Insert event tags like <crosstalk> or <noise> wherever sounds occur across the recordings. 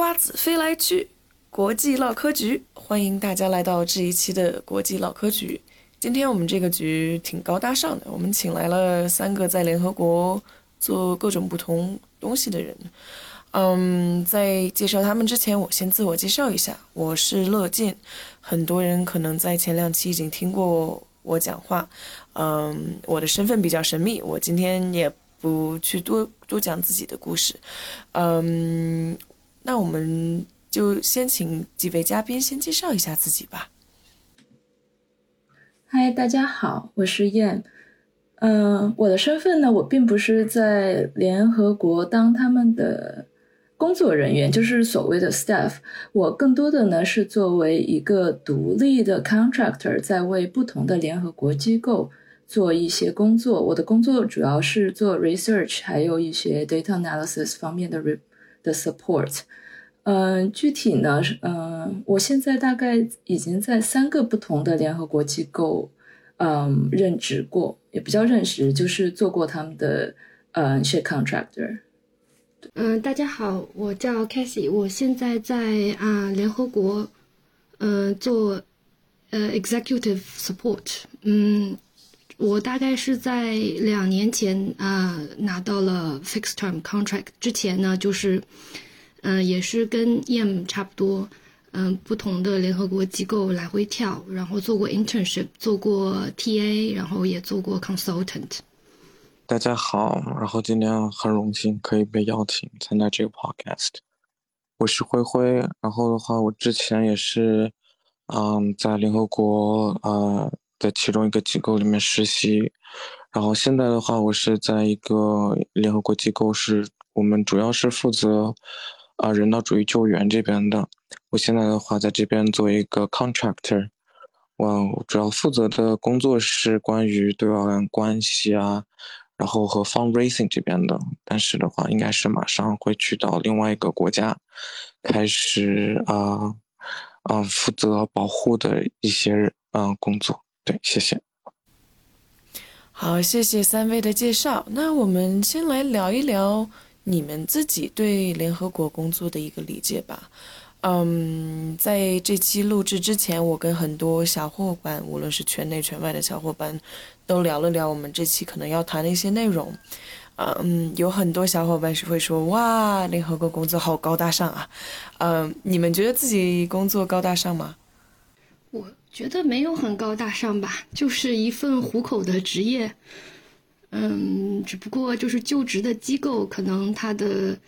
瓜子飞来去，国际唠嗑局，欢迎大家来到这一期的国际唠嗑局。今天我们这个局挺高大上的，我们请来了三个在联合国做各种不同东西的人。嗯，在介绍他们之前，我先自我介绍一下，我是乐进。很多人可能在前两期已经听过我讲话。嗯，我的身份比较神秘，我今天也不去多多讲自己的故事。嗯，那我们就先请几位嘉宾先介绍一下自己吧。嗨，大家好，我是燕。嗯，我的身份呢，我并不是在联合国当他们的工作人员，就是所谓的 staff。我更多的呢是作为一个独立的 contractor，在为不同的联合国机构做一些工作。我的工作主要是做 research，还有一些 data analysis 方面的 re 的 support。嗯，具体呢是嗯，我现在大概已经在三个不同的联合国机构，嗯，任职过，也不叫任职，就是做过他们的嗯一些 contractor。嗯，大家好，我叫 Cassie，我现在在啊联合国，嗯，做呃 executive support。嗯，我大概是在两年前啊拿到了 fixed term contract，之前呢就是。嗯，也是跟 EM 差不多，嗯，不同的联合国机构来回跳，然后做过 internship，做过 TA，然后也做过 consultant。大家好，然后今天很荣幸可以被邀请参加这个 podcast。我是灰灰，然后的话，我之前也是，嗯，在联合国呃的其中一个机构里面实习，然后现在的话，我是在一个联合国机构，是我们主要是负责。啊，人道主义救援这边的，我现在的话在这边做一个 contractor，我主要负责的工作是关于对外关系啊，然后和 fundraising 这边的，但是的话应该是马上会去到另外一个国家，开始啊啊负责保护的一些嗯工作，对，谢谢。好，谢谢三位的介绍，那我们先来聊一聊。你们自己对联合国工作的一个理解吧。嗯，在这期录制之前，我跟很多小伙伴，无论是圈内圈外的小伙伴，都聊了聊我们这期可能要谈的一些内容。嗯，有很多小伙伴是会说：“哇，联合国工作好高大上啊！”嗯，你们觉得自己工作高大上吗？我觉得没有很高大上吧，就是一份糊口的职业。嗯，只不过就是就职的机构，可能他的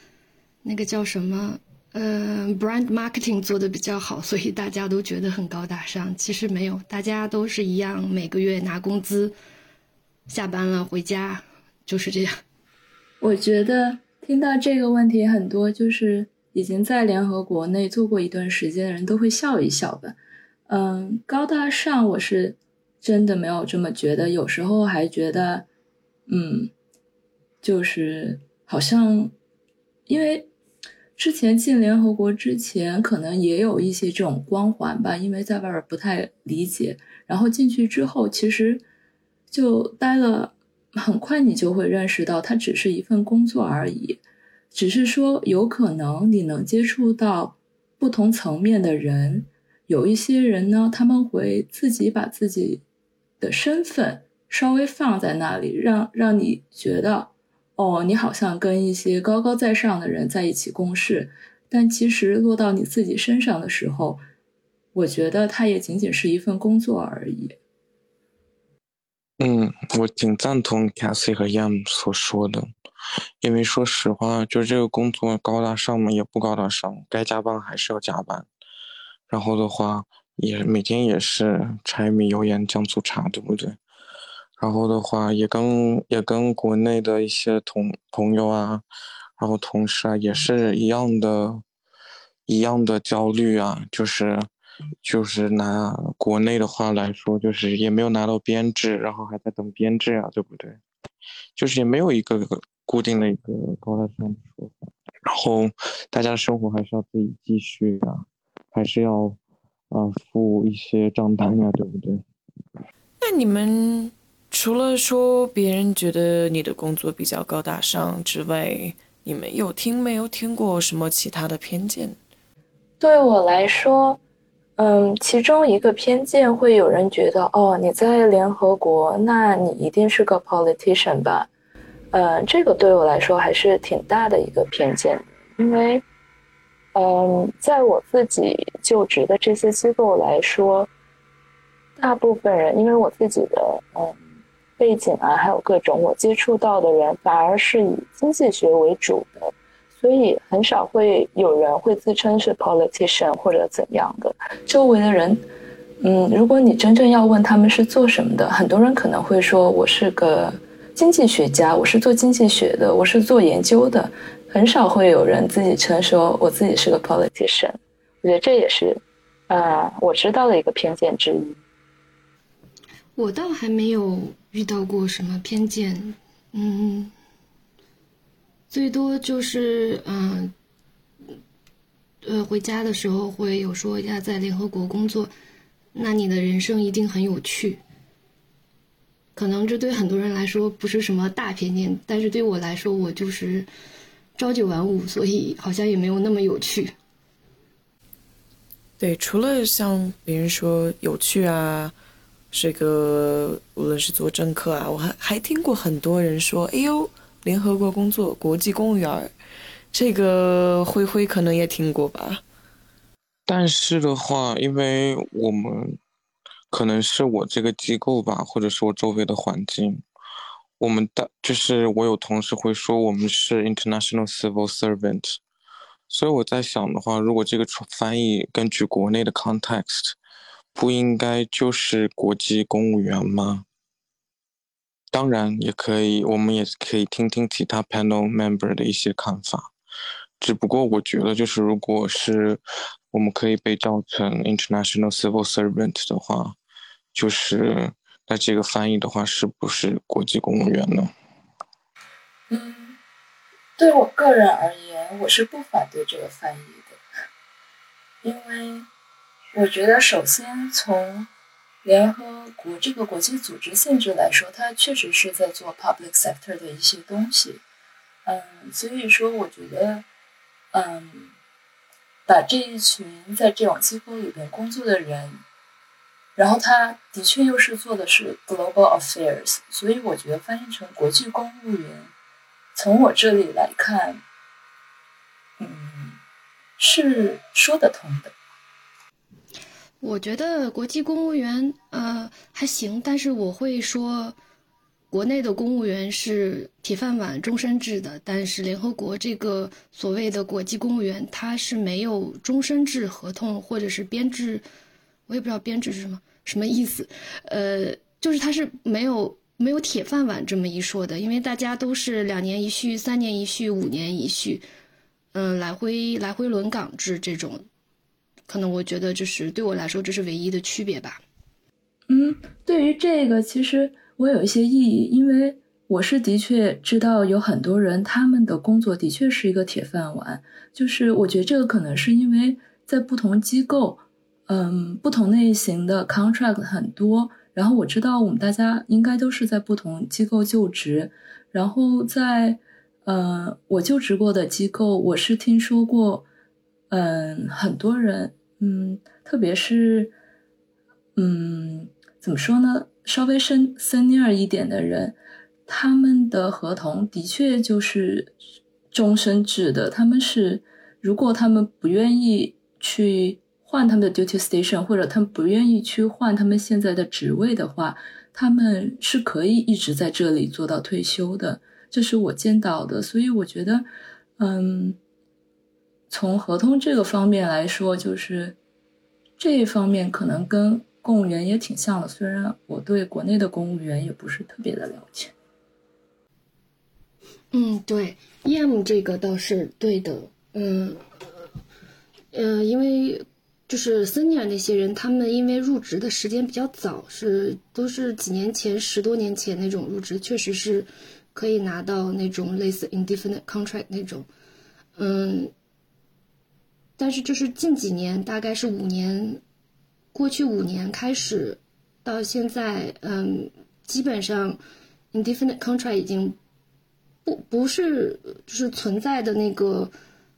那个叫什么，呃，brand marketing 做的比较好，所以大家都觉得很高大上。其实没有，大家都是一样，每个月拿工资，下班了回家，就是这样。我觉得听到这个问题，很多就是已经在联合国内做过一段时间的人都会笑一笑吧。嗯，高大上，我是真的没有这么觉得，有时候还觉得。嗯，就是好像，因为之前进联合国之前，可能也有一些这种光环吧，因为在外边不太理解。然后进去之后，其实就待了，很快你就会认识到，它只是一份工作而已。只是说，有可能你能接触到不同层面的人，有一些人呢，他们会自己把自己的身份。稍微放在那里，让让你觉得，哦，你好像跟一些高高在上的人在一起共事，但其实落到你自己身上的时候，我觉得它也仅仅是一份工作而已。嗯，我挺赞同 Cassie 和 Yam 所说的，因为说实话，就这个工作高大上嘛，也不高大上，该加班还是要加班，然后的话，也每天也是柴米油盐酱醋茶，对不对？然后的话，也跟也跟国内的一些同朋友啊，然后同事啊，也是一样的，一样的焦虑啊，就是就是拿国内的话来说，就是也没有拿到编制，然后还在等编制啊，对不对？就是也没有一个固定的一个高大上的说法，然后大家生活还是要自己继续啊，还是要啊付一些账单呀，对不对？那你们？除了说别人觉得你的工作比较高大上之外，你们有听没有听过什么其他的偏见？对我来说，嗯，其中一个偏见会有人觉得，哦，你在联合国，那你一定是个 politician 吧？呃，这个对我来说还是挺大的一个偏见，因为，嗯，在我自己就职的这些机构来说，大部分人，因为我自己的嗯背景啊，还有各种我接触到的人，反而是以经济学为主的。所以很少会有人会自称是 politician 或者怎样的。周围的人，嗯，如果你真正要问他们是做什么的，很多人可能会说我是个经济学家，我是做经济学的，我是做研究的。很少会有人自己称说我自己是个 politician。我觉得这也是，啊，我知道的一个偏见之一。我倒还没有遇到过什么偏见，嗯。最多就是，嗯，呃，回家的时候会有说要在联合国工作，那你的人生一定很有趣。可能这对很多人来说不是什么大偏见，但是对我来说，我就是朝九晚五，所以好像也没有那么有趣。对，除了像别人说有趣啊，这个无论是做政客啊，我还还听过很多人说，哎呦。联合国工作，国际公务员，这个灰灰可能也听过吧。但是的话，因为我们可能是我这个机构吧，或者是我周围的环境，我们的就是我有同事会说我们是 international civil servant，所以我在想的话，如果这个翻译根据国内的 context，不应该就是国际公务员吗？当然也可以，我们也可以听听其他 panel member 的一些看法。只不过我觉得，就是如果是我们可以被叫成 international civil servant 的话，就是那这个翻译的话，是不是国际公务员呢？嗯，对我个人而言，我是不反对这个翻译的，因为我觉得首先从联合国这个国际组织性质来说，它确实是在做 public sector 的一些东西，嗯，所以说我觉得，嗯，把这一群在这种机构里边工作的人，然后他的确又是做的是 global affairs，所以我觉得翻译成国际公务员，从我这里来看，嗯，是说得通的。我觉得国际公务员呃还行，但是我会说，国内的公务员是铁饭碗、终身制的，但是联合国这个所谓的国际公务员，他是没有终身制合同或者是编制，我也不知道编制是什么什么意思，呃，就是他是没有没有铁饭碗这么一说的，因为大家都是两年一续、三年一续、五年一续，嗯，来回来回轮岗制这种。可能我觉得，就是对我来说，这是唯一的区别吧。嗯，对于这个，其实我有一些异议，因为我是的确知道有很多人，他们的工作的确是一个铁饭碗。就是我觉得这个可能是因为在不同机构，嗯，不同类型的 contract 很多。然后我知道我们大家应该都是在不同机构就职。然后在呃，我就职过的机构，我是听说过，嗯，很多人。嗯，特别是，嗯，怎么说呢？稍微深 senior 一点的人，他们的合同的确就是终身制的。他们是，如果他们不愿意去换他们的 duty station，或者他们不愿意去换他们现在的职位的话，他们是可以一直在这里做到退休的。这是我见到的，所以我觉得，嗯。从合同这个方面来说，就是这一方面可能跟公务员也挺像的。虽然我对国内的公务员也不是特别的了解。嗯，对，EM 这个倒是对的。嗯，呃，因为就是 senior 那些人，他们因为入职的时间比较早，是都是几年前、十多年前那种入职，确实是可以拿到那种类似 indefinite contract 那种。嗯。但是就是近几年，大概是五年，过去五年开始，到现在，嗯，基本上，indefinite contract 已经不不是就是存在的那个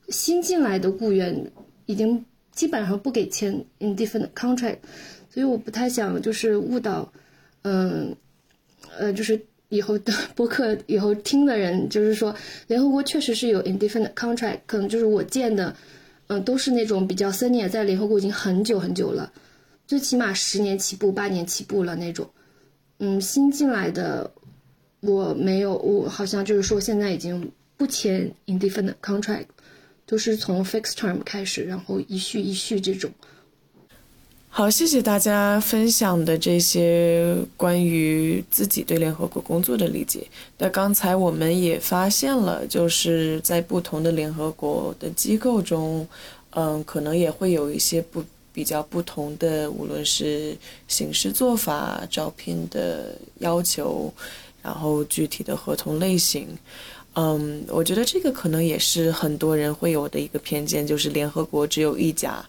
新进来的雇员，已经基本上不给签 indefinite contract，所以我不太想就是误导，嗯，呃，就是以后的 <laughs> 播客以后听的人，就是说联合国确实是有 indefinite contract，可能就是我见的，嗯，都是那种比较 senior，在联合国已经很久很久了，最起码十年起步、八年起步了那种，嗯，新进来的我没有，我好像就是说现在已经不签 indefinite contract。都是从 fixed term 开始，然后一续一续这种。好，谢谢大家分享的这些关于自己对联合国工作的理解。那刚才我们也发现了，就是在不同的联合国的机构中，嗯，可能也会有一些不比较不同的，无论是形式做法、招聘的要求，然后具体的合同类型。嗯，我觉得这个可能也是很多人会有的一个偏见，就是联合国只有一家。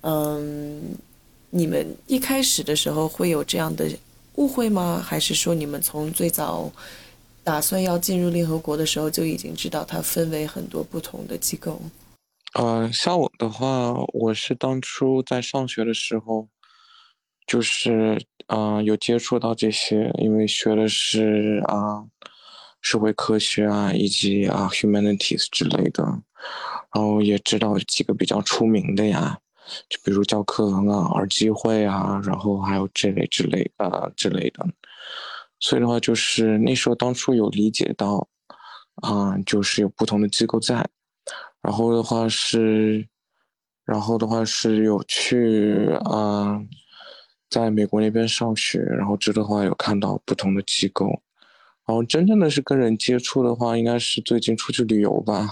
嗯，你们一开始的时候会有这样的误会吗？还是说你们从最早打算要进入联合国的时候就已经知道它分为很多不同的机构？呃，像我的话，我是当初在上学的时候，就是嗯有接触到这些，因为学的是啊。社会科学啊，以及啊 humanities 之类的，然后也知道几个比较出名的呀，就比如教科文啊、耳机会啊，然后还有这类之类啊之类的。所以的话，就是那时候当初有理解到，啊，就是有不同的机构在，然后的话是，然后的话是有去啊，在美国那边上学，然后这的话有看到不同的机构。然后真正的是跟人接触的话，应该是最近出去旅游吧，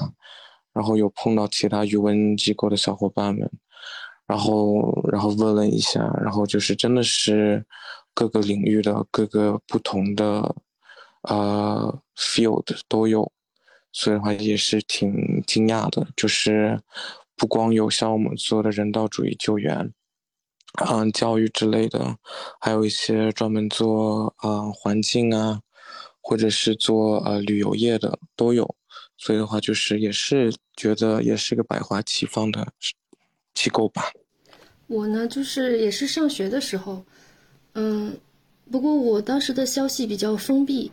然后有碰到其他语文机构的小伙伴们，然后然后问了一下，然后就是真的是各个领域的各个不同的呃 field 都有，所以的话也是挺惊讶的，就是不光有像我们做的人道主义救援，嗯，教育之类的，还有一些专门做啊环境啊。或者是做呃旅游业的都有，所以的话就是也是觉得也是个百花齐放的机构吧。我呢就是也是上学的时候，嗯，不过我当时的消息比较封闭，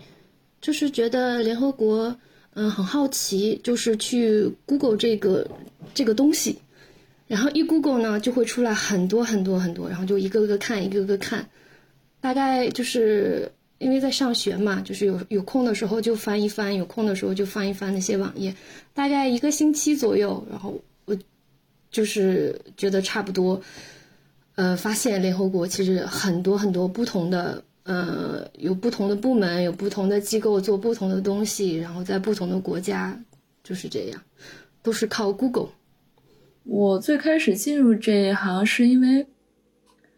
就是觉得联合国嗯很好奇，就是去 Google 这个这个东西，然后一 Google 呢就会出来很多很多很多，然后就一个个看一个个看，大概就是。因为在上学嘛，就是有有空的时候就翻一翻，有空的时候就翻一翻那些网页，大概一个星期左右，然后就是觉得差不多，呃，发现联合国其实很多很多不同的，呃，有不同的部门，有不同的机构做不同的东西，然后在不同的国家就是这样，都是靠 Google。我最开始进入这一行是因为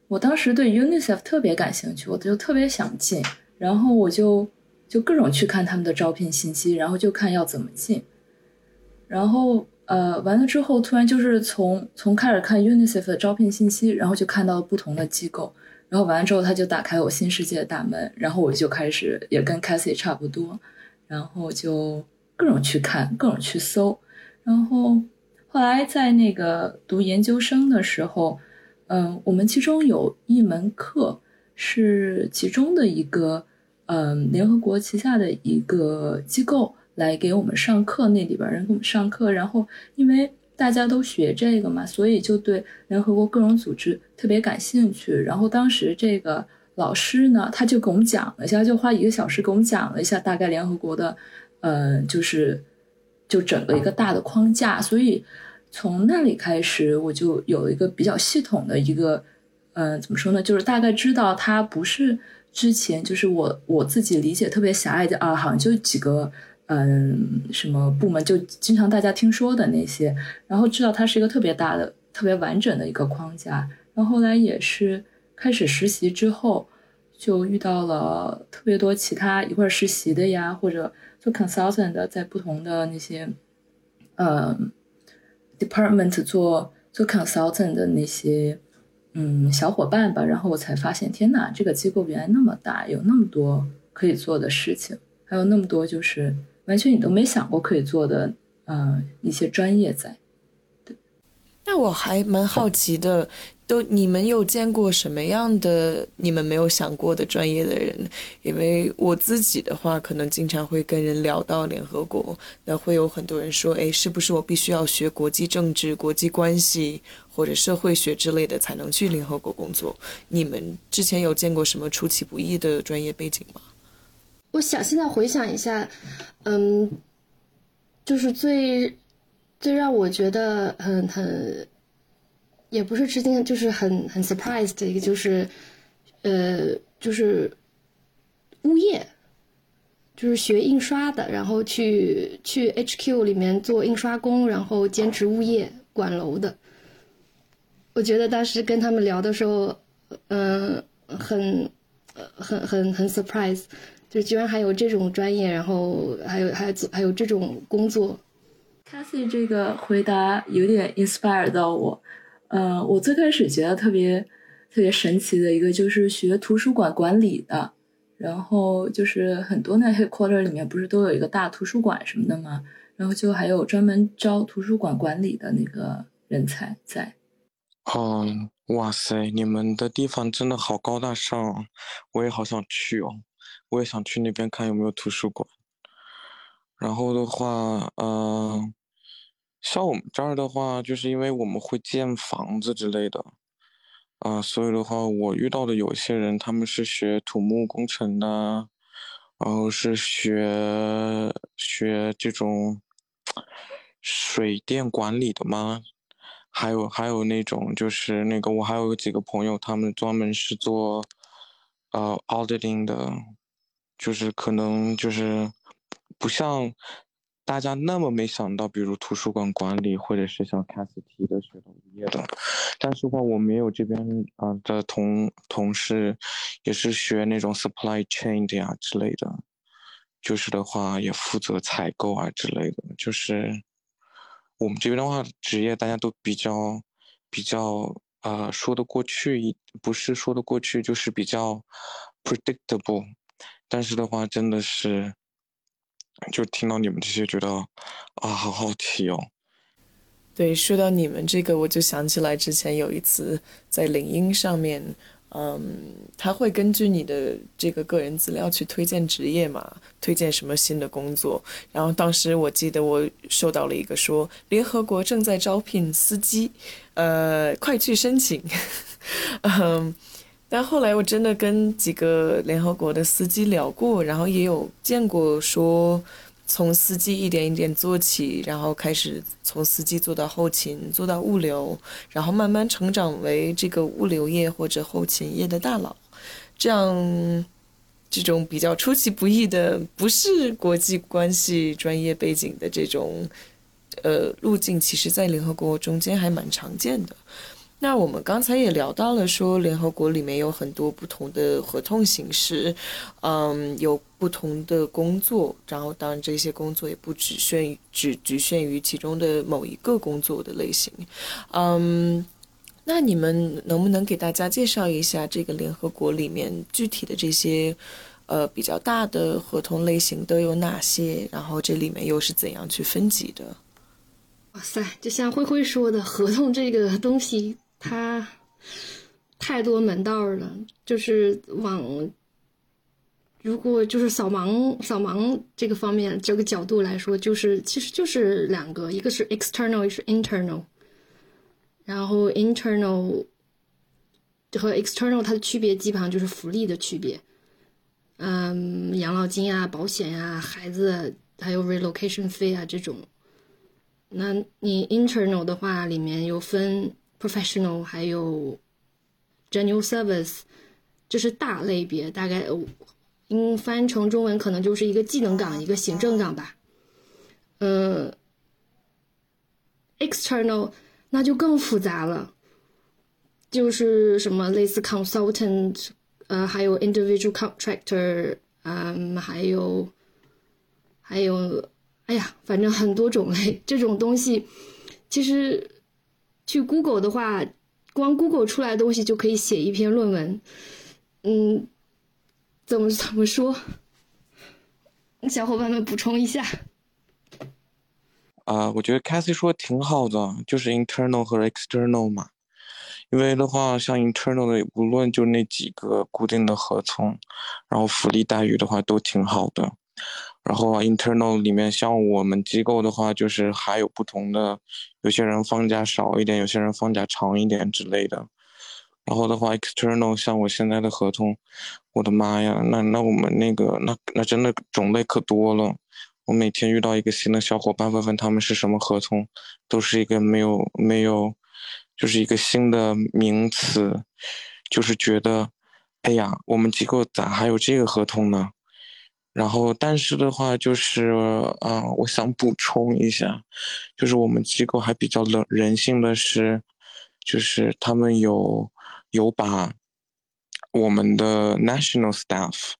我当时对 UNICEF 特别感兴趣，我就特别想进。然后我就就各种去看他们的招聘信息，然后就看要怎么进。然后呃完了之后，突然就是从从开始看 UNICEF 的招聘信息，然后就看到了不同的机构。然后完了之后，他就打开我新世界的大门，然后我就开始也跟 Cassie 差不多，然后就各种去看，各种去搜。然后后来在那个读研究生的时候，嗯，我们其中有一门课。是其中的一个，嗯，联合国旗下的一个机构来给我们上课，那里边人给我们上课。然后，因为大家都学这个嘛，所以就对联合国各种组织特别感兴趣。然后当时这个老师呢，他就给我们讲了一下，就花一个小时给我们讲了一下大概联合国的，嗯，就是就整个一个大的框架。所以从那里开始，我就有一个比较系统的一个。嗯，怎么说呢？就是大概知道它不是之前就是我我自己理解特别狭隘的啊，好像就几个嗯什么部门，就经常大家听说的那些，然后知道它是一个特别大的、特别完整的一个框架。然后后来也是开始实习之后，就遇到了特别多其他一块实习的呀，或者做 consultant 的，在不同的那些嗯 department 做做 consultant 的那些。嗯，小伙伴吧，然后我才发现，天哪，这个机构原来那么大，有那么多可以做的事情，还有那么多就是完全你都没想过可以做的，嗯，一些专业在。对，那我还蛮好奇的，都你们有见过什么样的你们没有想过的专业的人？因为我自己的话，可能经常会跟人聊到联合国，那会有很多人说，哎，是不是我必须要学国际政治、国际关系或者社会学之类的才能去联合国工作？你们之前有见过什么出其不意的专业背景吗？我想现在回想一下，嗯，就是最。最让我觉得很很，也不是吃惊，就是很很 surprise 的一个，就是，呃，就是物业，就是学印刷的，然后去去 HQ 里面做印刷工，然后兼职物业管楼的。我觉得当时跟他们聊的时候，嗯，很，很很很 surprise，就居然还有这种专业，然后还有还有还有这种工作。Cathy 这个回答有点 inspire 到我，呃，我最开始觉得特别特别神奇的一个就是学图书馆管理的，然后就是很多那 headquarter 里面不是都有一个大图书馆什么的吗？然后就还有专门招图书馆管理的那个人才在。哦，哇塞，你们的地方真的好高大上，我也好想去哦，我也想去那边看有没有图书馆。然后的话，嗯，像我们这儿的话，就是因为我们会建房子之类的，啊，所以的话，我遇到的有些人，他们是学土木工程的，然后是学学这种水电管理的吗？还有还有那种就是那个，我还有几个朋友，他们专门是做呃 auditing 的，就是可能就是。不像大家那么没想到，比如图书馆管理，或者是像 c a s 提的学的物业的。但是话，我没有这边啊的同同事，也是学那种 supply chain 的呀之类的，就是的话也负责采购啊之类的。就是我们这边的话，职业大家都比较比较呃说得过去，不是说得过去，就是比较 predictable。但是的话，真的是。就听到你们这些，觉得啊，好好奇哦。对，说到你们这个，我就想起来之前有一次在领英上面，嗯，他会根据你的这个个人资料去推荐职业嘛，推荐什么新的工作。然后当时我记得我收到了一个说，联合国正在招聘司机，呃，快去申请。<laughs> 嗯。但后来我真的跟几个联合国的司机聊过，然后也有见过说，从司机一点一点做起，然后开始从司机做到后勤，做到物流，然后慢慢成长为这个物流业或者后勤业的大佬。这样，这种比较出其不意的，不是国际关系专业背景的这种，呃，路径，其实在联合国中间还蛮常见的。那我们刚才也聊到了，说联合国里面有很多不同的合同形式，嗯，有不同的工作，然后当然这些工作也不只限于只局限于其中的某一个工作的类型，嗯，那你们能不能给大家介绍一下这个联合国里面具体的这些呃比较大的合同类型都有哪些？然后这里面又是怎样去分级的？哇塞，就像灰灰说的，合同这个东西。它太多门道了，就是往如果就是扫盲扫盲这个方面这个角度来说，就是其实就是两个，一个是 external，一个是 internal。然后 internal 和 external 它的区别基本上就是福利的区别，嗯，养老金啊、保险呀、孩子还有 relocation 费啊这种。那你 internal 的话，里面有分。Professional 还有 general service，这是大类别，大概嗯翻成中文可能就是一个技能岗，一个行政岗吧。嗯，external 那就更复杂了，就是什么类似 consultant，呃，还有 individual contractor，嗯，还有还有，哎呀，反正很多种类，这种东西其实。去 Google 的话，光 Google 出来的东西就可以写一篇论文。嗯，怎么怎么说？小伙伴们补充一下。啊，我觉得 Cathy 说挺好的，就是 internal 和 external 嘛。因为的话，像 internal 的，无论就那几个固定的合同，然后福利待遇的话都挺好的。然后 internal 里面，像我们机构的话，就是还有不同的，有些人放假少一点，有些人放假长一点之类的。然后的话，external 像我现在的合同，我的妈呀，那那我们那个那那真的种类可多了。我每天遇到一个新的小伙伴，问问他们是什么合同，都是一个没有没有，就是一个新的名词，就是觉得，哎呀，我们机构咋还有这个合同呢？然后，但是的话，就是啊，我想补充一下，就是我们机构还比较冷人性的是，就是他们有有把我们的 national staff。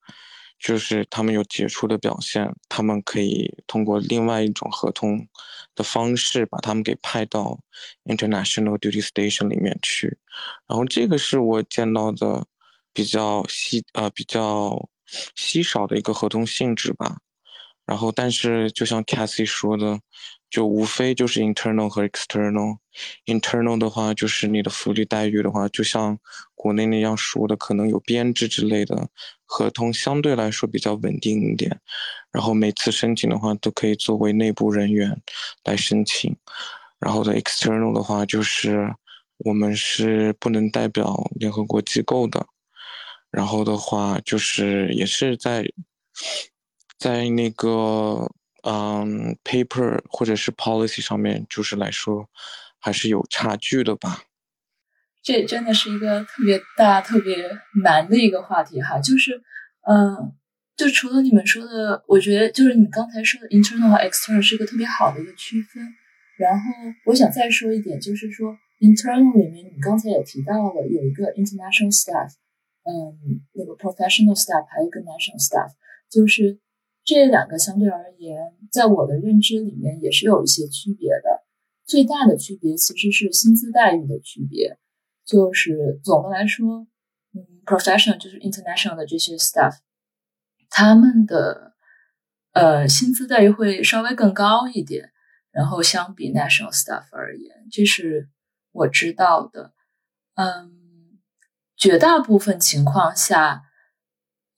就是他们有杰出的表现，他们可以通过另外一种合同的方式把他们给派到 international duty station 里面去，然后这个是我见到的比较细呃比较稀少的一个合同性质吧。然后，但是就像 Cathy 说的。就无非就是 internal 和 external，internal 的话就是你的福利待遇的话，就像国内那样说的，可能有编制之类的合同，相对来说比较稳定一点。然后每次申请的话，都可以作为内部人员来申请。然后的 external 的话，就是我们是不能代表联合国机构的。然后的话，就是也是在在那个。嗯，paper 或者是 policy 上面，就是来说，还是有差距的吧。这真的是一个特别大、特别难的一个话题哈。就是，嗯，就除了你们说的，我觉得就是你刚才说的 internal 和 external 是一个特别好的一个区分。然后，我想再说一点，就是说 internal 里面，你刚才也提到了有一个 international staff，嗯，那个 professional staff，还有一个 national staff，就是。这两个相对而言，在我的认知里面也是有一些区别的。最大的区别其实是薪资待遇的区别。就是总的来说，嗯，professional 就是 international 的这些 staff，他们的呃薪资待遇会稍微更高一点。然后相比 national staff 而言，这是我知道的。嗯，绝大部分情况下，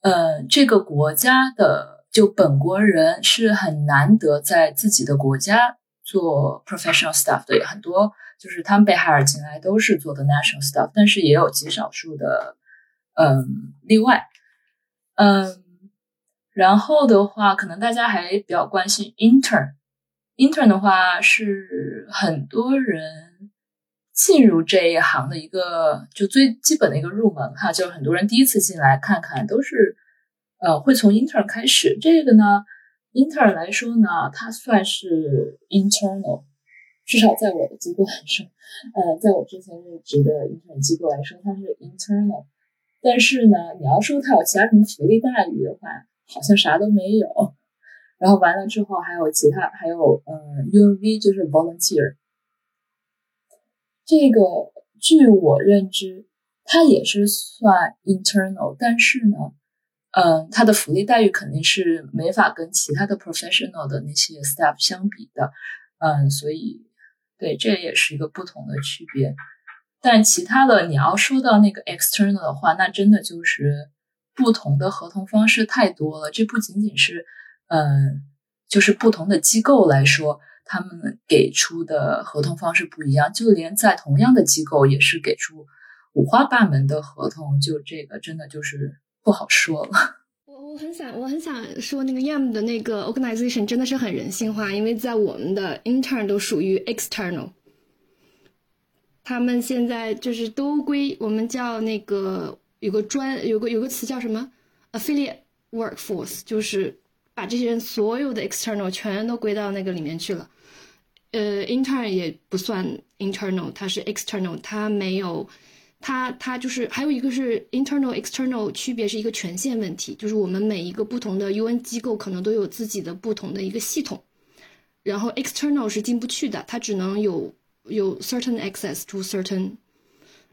呃，这个国家的。就本国人是很难得在自己的国家做 professional staff 的，很多就是他们被海尔进来都是做的 national staff，但是也有极少数的嗯例外，嗯，然后的话，可能大家还比较关心 intern，intern 的话是很多人进入这一行的一个就最基本的一个入门哈，就是很多人第一次进来看看都是。呃，会从 intern 开始。这个呢，intern 来说呢，它算是 internal，至少在我的机构来说，呃，在我之前任职的 intern 机构来说，它是 internal。但是呢，你要说它有其他什么福利待遇的话，好像啥都没有。然后完了之后，还有其他，还有呃，UNV 就是 volunteer。这个据我认知，它也是算 internal，但是呢。嗯，它的福利待遇肯定是没法跟其他的 professional 的那些 staff 相比的，嗯，所以对，这也是一个不同的区别。但其他的，你要说到那个 external 的话，那真的就是不同的合同方式太多了。这不仅仅是，嗯，就是不同的机构来说，他们给出的合同方式不一样，就连在同样的机构也是给出五花八门的合同。就这个，真的就是。不好说了。<laughs> 我我很想我很想说，那个 YAM 的那个 organization 真的是很人性化，因为在我们的 intern 都属于 external，他们现在就是都归我们叫那个有个专有个有个词叫什么 affiliate workforce，就是把这些人所有的 external 全都归到那个里面去了。呃，intern 也不算 internal，它是 external，它没有。它它就是还有一个是 internal external 区别是一个权限问题，就是我们每一个不同的 UN 机构可能都有自己的不同的一个系统，然后 external 是进不去的，它只能有有 certain access to certain，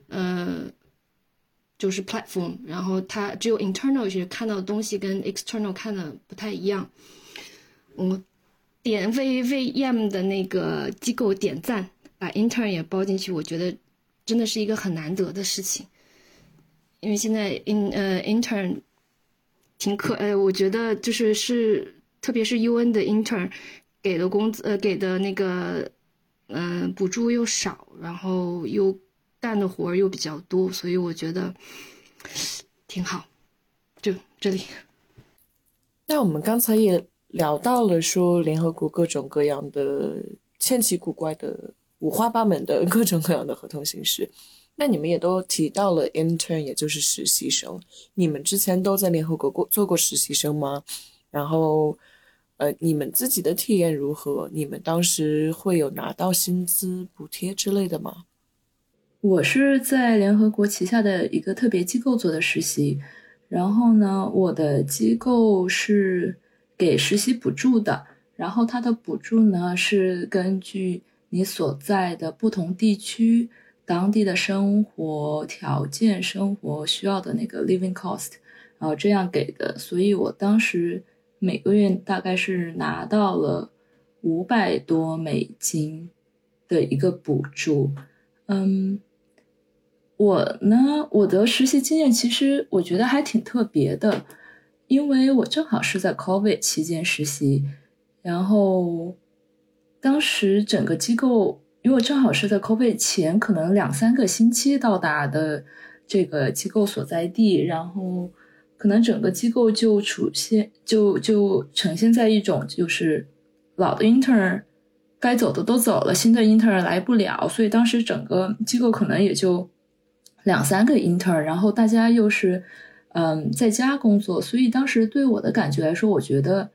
呃，就是 platform，然后它只有 internal 是看到的东西跟 external 看的不太一样，我点为为 EM 的那个机构点赞，把 intern 也包进去，我觉得真的是一个很难得的事情。因为现在 in 呃 intern 挺可呃，我觉得就是是特别是 UN 的 intern 给的工资呃给的那个嗯补助又少，然后又干的活又比较多，所以我觉得挺好。就这里。那我们刚才也。聊到了说联合国各种各样的千奇古怪的五花八门的 <laughs> 各种各样的合同形式，那你们也都提到了 intern，也就是实习生。你们之前都在联合国过做过实习生吗？然后，呃，你们自己的体验如何？你们当时会有拿到薪资补贴之类的吗？我是在联合国旗下的一个特别机构做的实习，然后呢，我的机构是。给实习补助的，然后它的补助呢是根据你所在的不同地区当地的生活条件、生活需要的那个 living cost，然后这样给的。所以我当时每个月大概是拿到了五百多美金的一个补助。嗯，我呢，我的实习经验其实我觉得还挺特别的。因为我正好是在 COVID 期间实习，然后当时整个机构，因为我正好是在 COVID 前可能两三个星期到达的这个机构所在地，然后可能整个机构就出现就就呈现在一种就是老的 intern 该走的都走了，新的 intern 来不了，所以当时整个机构可能也就两三个 intern，然后大家又是。嗯，在家工作，所以当时对我的感觉来说，我觉得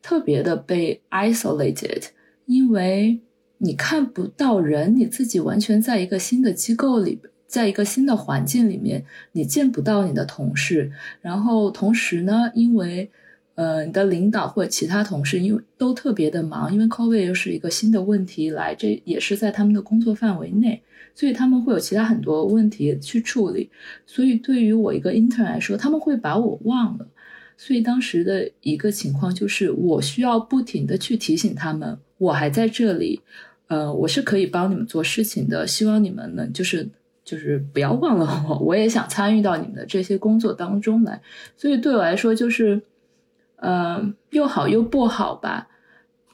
特别的被 isolated，因为你看不到人，你自己完全在一个新的机构里，在一个新的环境里面，你见不到你的同事。然后同时呢，因为呃，你的领导或者其他同事，因为都特别的忙，因为 COVID 又是一个新的问题来，这也是在他们的工作范围内。所以他们会有其他很多问题去处理，所以对于我一个 intern 来说，他们会把我忘了。所以当时的一个情况就是，我需要不停的去提醒他们，我还在这里，呃，我是可以帮你们做事情的。希望你们能就是就是不要忘了我，我也想参与到你们的这些工作当中来。所以对我来说，就是，呃，又好又不好吧。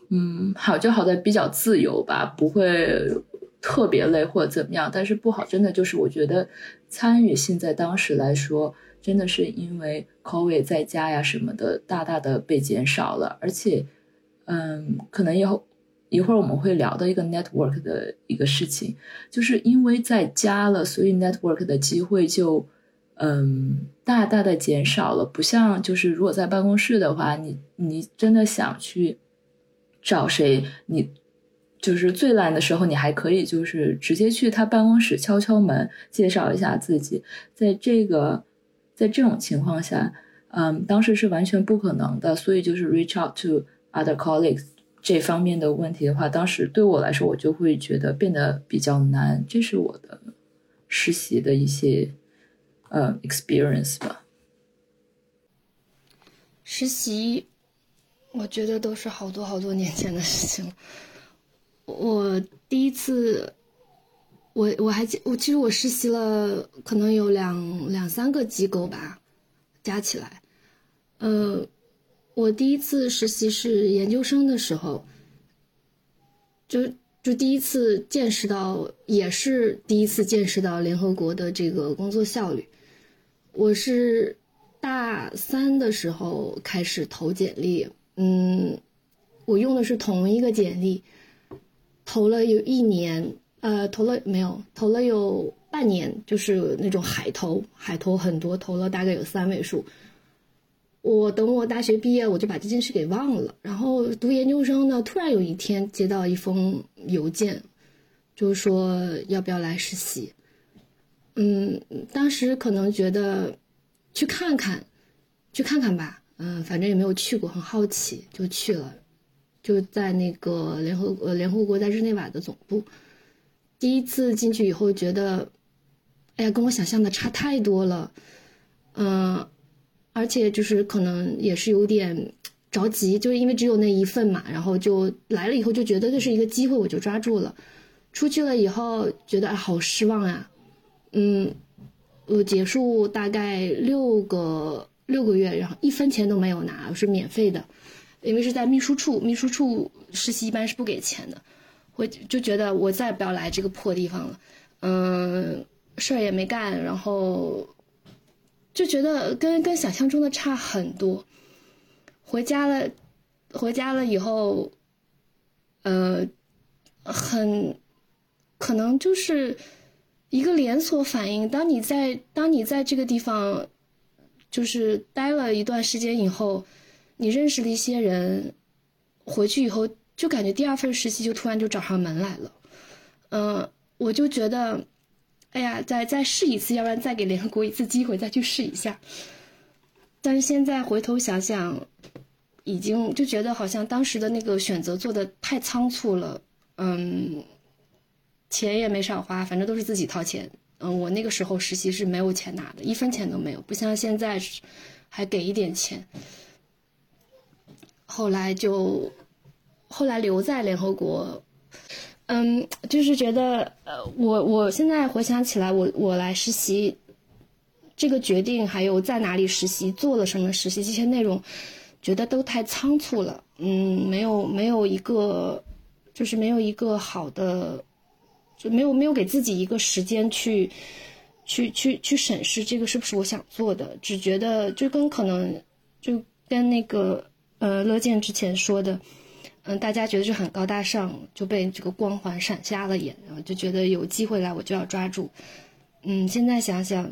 嗯，好就好在比较自由吧，不会。特别累或者怎么样，但是不好，真的就是我觉得参与性在当时来说，真的是因为 COVID 在家呀什么的，大大的被减少了。而且，嗯，可能以后一会儿我们会聊到一个 network 的一个事情，就是因为在家了，所以 network 的机会就嗯大大的减少了。不像就是如果在办公室的话，你你真的想去找谁，你。就是最烂的时候，你还可以就是直接去他办公室敲敲门，介绍一下自己。在这个在这种情况下，嗯，当时是完全不可能的。所以就是 reach out to other colleagues 这方面的问题的话，当时对我来说，我就会觉得变得比较难。这是我的实习的一些呃 experience 吧。实习，我觉得都是好多好多年前的事情了。我第一次，我我还记我其实我实习了，可能有两两三个机构吧，加起来，呃，我第一次实习是研究生的时候，就就第一次见识到，也是第一次见识到联合国的这个工作效率。我是大三的时候开始投简历，嗯，我用的是同一个简历。投了有一年，呃，投了没有？投了有半年，就是那种海投，海投很多，投了大概有三位数。我等我大学毕业，我就把这件事给忘了。然后读研究生呢，突然有一天接到一封邮件，就说要不要来实习。嗯，当时可能觉得去看看，去看看吧。嗯，反正也没有去过，很好奇，就去了。就在那个联合呃联合国在日内瓦的总部，第一次进去以后觉得，哎呀，跟我想象的差太多了，嗯，而且就是可能也是有点着急，就是因为只有那一份嘛，然后就来了以后就觉得这是一个机会，我就抓住了。出去了以后觉得啊，好失望啊，嗯，我结束大概六个六个月，然后一分钱都没有拿，是免费的，因为是在秘书处，秘书处实习一般是不给钱的，我就觉得我再也不要来这个破地方了，嗯，事儿也没干，然后就觉得跟跟想象中的差很多。回家了，回家了以后，呃，很可能就是一个连锁反应。当你在当你在这个地方就是待了一段时间以后，你认识了一些人，回去以后就感觉第二份实习就突然就找上门来了。嗯，我就觉得，哎呀，再再试一次，要不然再给联合国一次机会，再去试一下。但是现在回头想想。已经就觉得好像当时的那个选择做的太仓促了，嗯，钱也没少花，反正都是自己掏钱。嗯，我那个时候实习是没有钱拿的，一分钱都没有，不像现在还给一点钱。后来就后来留在联合国，嗯，就是觉得呃，我我现在回想起来，我我来实习这个决定，还有在哪里实习，做了什么实习这些内容。觉得都太仓促了，嗯，没有没有一个，就是没有一个好的，就没有没有给自己一个时间去，去去去审视这个是不是我想做的，只觉得就跟可能就跟那个呃乐健之前说的，嗯，大家觉得是很高大上，就被这个光环闪瞎了眼，然后就觉得有机会来我就要抓住，嗯，现在想想。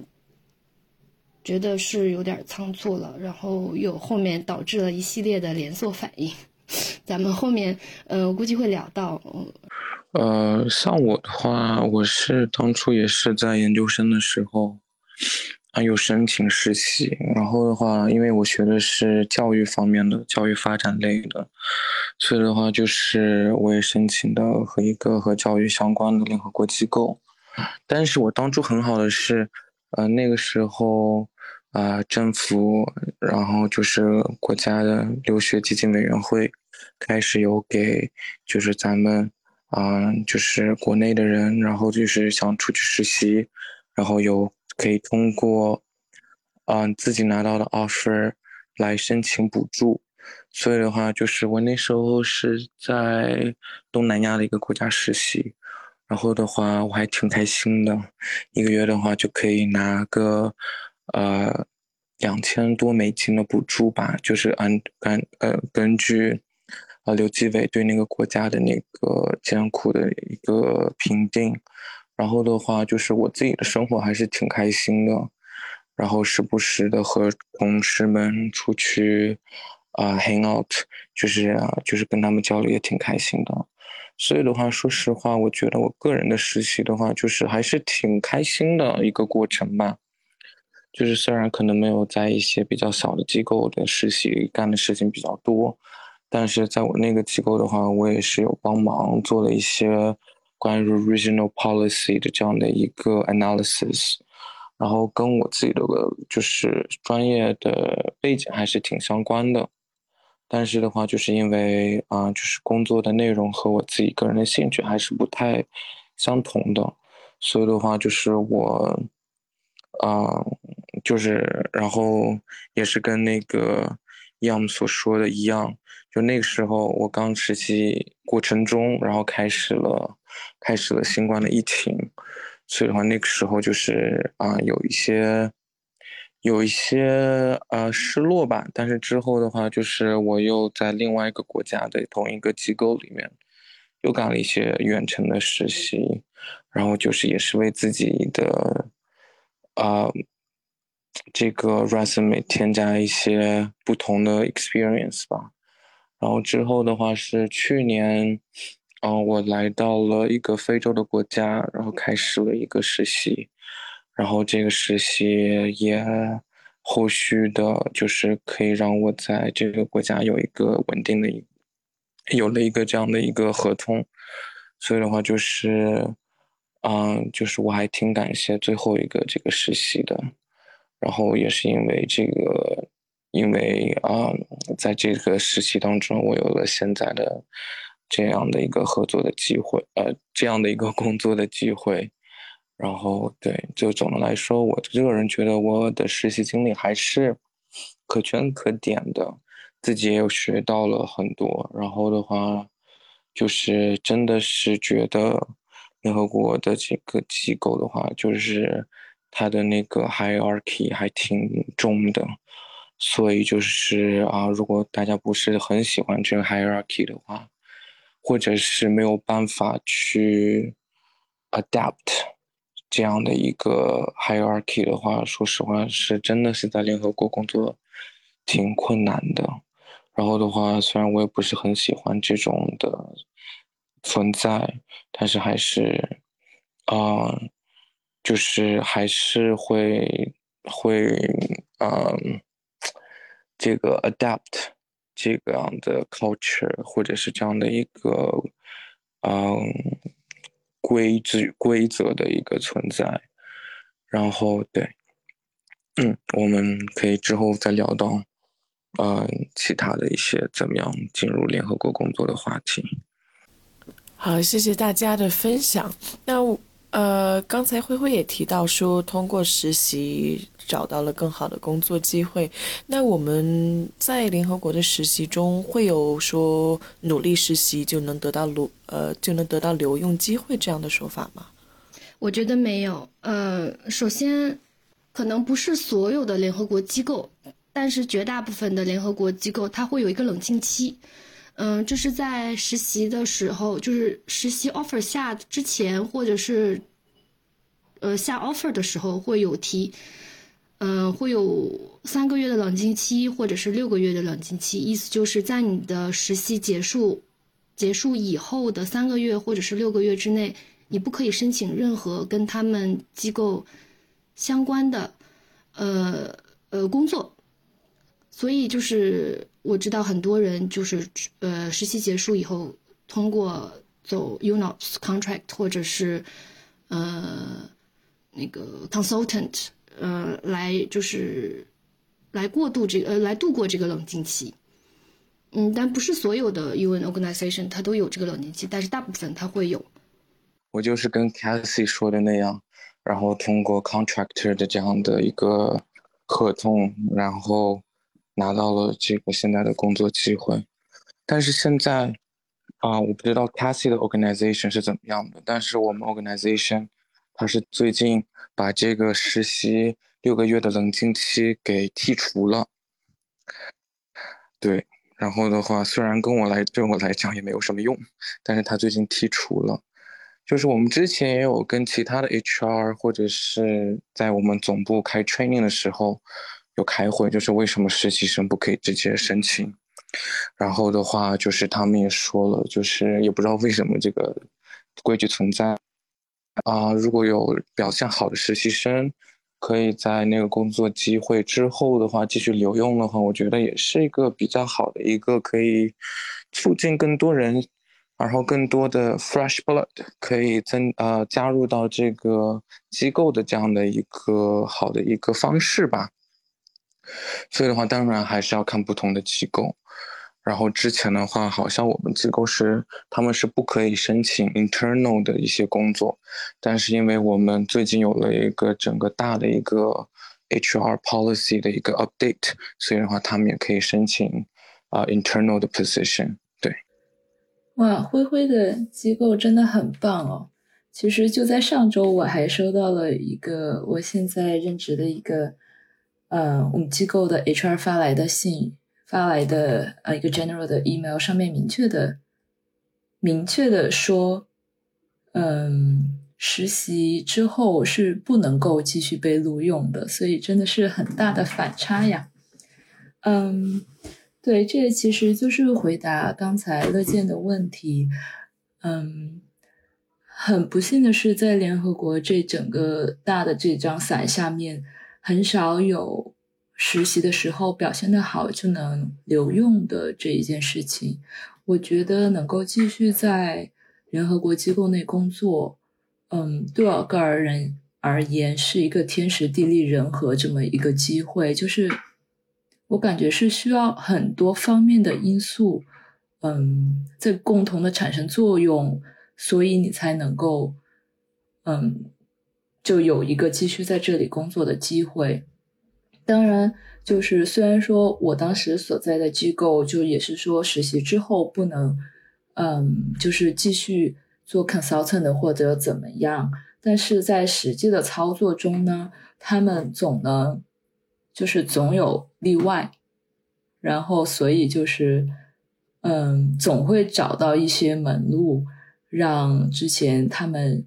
觉得是有点仓促了，然后又后面导致了一系列的连锁反应。<laughs> 咱们后面，呃，我估计会聊到。呃，呃像我的话，我是当初也是在研究生的时候，啊，有申请实习。然后的话，因为我学的是教育方面的，教育发展类的，所以的话，就是我也申请的和一个和教育相关的联合国机构。但是我当初很好的是，呃，那个时候。啊，政府，然后就是国家的留学基金委员会，开始有给，就是咱们，啊，就是国内的人，然后就是想出去实习，然后有可以通过，嗯，自己拿到的 offer 来申请补助，所以的话，就是我那时候是在东南亚的一个国家实习，然后的话我还挺开心的，一个月的话就可以拿个。呃，两千多美金的补助吧，就是按按呃根据，呃刘继伟对那个国家的那个艰苦的一个评定，然后的话就是我自己的生活还是挺开心的，然后时不时的和同事们出去啊 hang out，就是就是跟他们交流也挺开心的，所以的话说实话，我觉得我个人的实习的话，就是还是挺开心的一个过程吧。就是虽然可能没有在一些比较小的机构的实习干的事情比较多，但是在我那个机构的话，我也是有帮忙做了一些关于 regional policy 的这样的一个 analysis，然后跟我自己的就是专业的背景还是挺相关的，但是的话，就是因为啊，就是工作的内容和我自己个人的兴趣还是不太相同的，所以的话，就是我。啊，就是，然后也是跟那个 Young 所说的一样，就那个时候我刚实习过程中，然后开始了，开始了新冠的疫情，所以的话那个时候就是啊有一些，有一些呃失落吧，但是之后的话就是我又在另外一个国家的同一个机构里面，又干了一些远程的实习，然后就是也是为自己的。啊，这个 resume 添加一些不同的 experience 吧。然后之后的话是去年，嗯，我来到了一个非洲的国家，然后开始了一个实习。然后这个实习也后续的，就是可以让我在这个国家有一个稳定的，一有了一个这样的一个合同。所以的话就是。嗯，就是我还挺感谢最后一个这个实习的，然后也是因为这个因为啊，在这个实习当中，我有了现在的这样的一个合作的机会，呃，这样的一个工作的机会。然后，对，就总的来说，我个人觉得我的实习经历还是可圈可点的，自己也有学到了很多。然后的话，就是真的是觉得联合国的这个机构的话，就是它的那个 hierarchy 还挺重的。所以就是啊，如果大家不是很喜欢这个 hierarchy 的话，或者是没有办法去 adapt 这样的一个 hierarchy 的话，说实话是真的是在联合国工作挺困难的。然后的话，虽然我也不是很喜欢这种的存在，但是还是啊，就是还是会会嗯。这个 adapt 这个样的 culture，或者是这样的一个嗯规矩规则的一个存在，然后对，嗯，我们可以之后再聊到嗯其他的一些怎么样进入联合国工作的话题。好，谢谢大家的分享。那呃，刚才灰灰也提到说，通过实习。找到了更好的工作机会。那我们在联合国的实习中，会有说努力实习就能得到留呃就能得到留用机会这样的说法吗？我觉得没有。呃，首先，可能不是所有的联合国机构，但是绝大部分的联合国机构，它会有一个冷静期。嗯，这是在实习的时候，就是实习 offer 下之前，或者是呃下 offer 的时候会有提。嗯，会有三个月的冷静期，或者是六个月的冷静期。意思就是在你的实习结束结束以后的三个月或者是六个月之内，你不可以申请任何跟他们机构相关的呃呃工作。所以就是我知道很多人就是呃实习结束以后，通过走 UNOPS contract 或者是呃那个 consultant。呃，来就是来过渡这个呃，来度过这个冷静期。嗯，但不是所有的 UN organization 它都有这个冷静期，但是大部分它会有。我就是跟 Cassie 说的那样，然后通过 contractor 的这样的一个合同，然后拿到了这个现在的工作机会。但是现在啊，我不知道 Cassie 的 organization 是怎么样的，但是我们 organization 它是最近。把这个实习六个月的冷静期给剔除了，对，然后的话，虽然跟我来对我来讲也没有什么用，但是他最近剔除了。就是我们之前也有跟其他的 HR 或者是在我们总部开 training 的时候有开会，就是为什么实习生不可以直接申请？然后的话，就是他们也说了，就是也不知道为什么这个规矩存在。啊，如果有表现好的实习生，可以在那个工作机会之后的话继续留用的话，我觉得也是一个比较好的一个可以促进更多人，然后更多的 fresh blood 可以增呃加入到这个机构的这样的一个好的一个方式吧。所以的话，当然还是要看不同的机构。然后之前的话，好像我们机构是他们是不可以申请 internal 的一些工作，但是因为我们最近有了一个整个大的一个 HR policy 的一个 update，所以的话他们也可以申请啊 internal 的 position。对，哇，灰灰的机构真的很棒哦！其实就在上周，我还收到了一个我现在任职的一个呃我们机构的 HR 发来的信。发来的呃一个 general 的 email 上面明确的明确的说，嗯，实习之后是不能够继续被录用的，所以真的是很大的反差呀。嗯，对，这其实就是回答刚才乐见的问题。嗯，很不幸的是，在联合国这整个大的这张伞下面，很少有。实习的时候表现的好就能留用的这一件事情，我觉得能够继续在联合国机构内工作，嗯，对我个人而言是一个天时地利人和这么一个机会。就是我感觉是需要很多方面的因素，嗯，在共同的产生作用，所以你才能够，嗯，就有一个继续在这里工作的机会。当然，就是虽然说我当时所在的机构就也是说实习之后不能，嗯，就是继续做 consultant 或者怎么样，但是在实际的操作中呢，他们总能。就是总有例外，然后所以就是，嗯，总会找到一些门路，让之前他们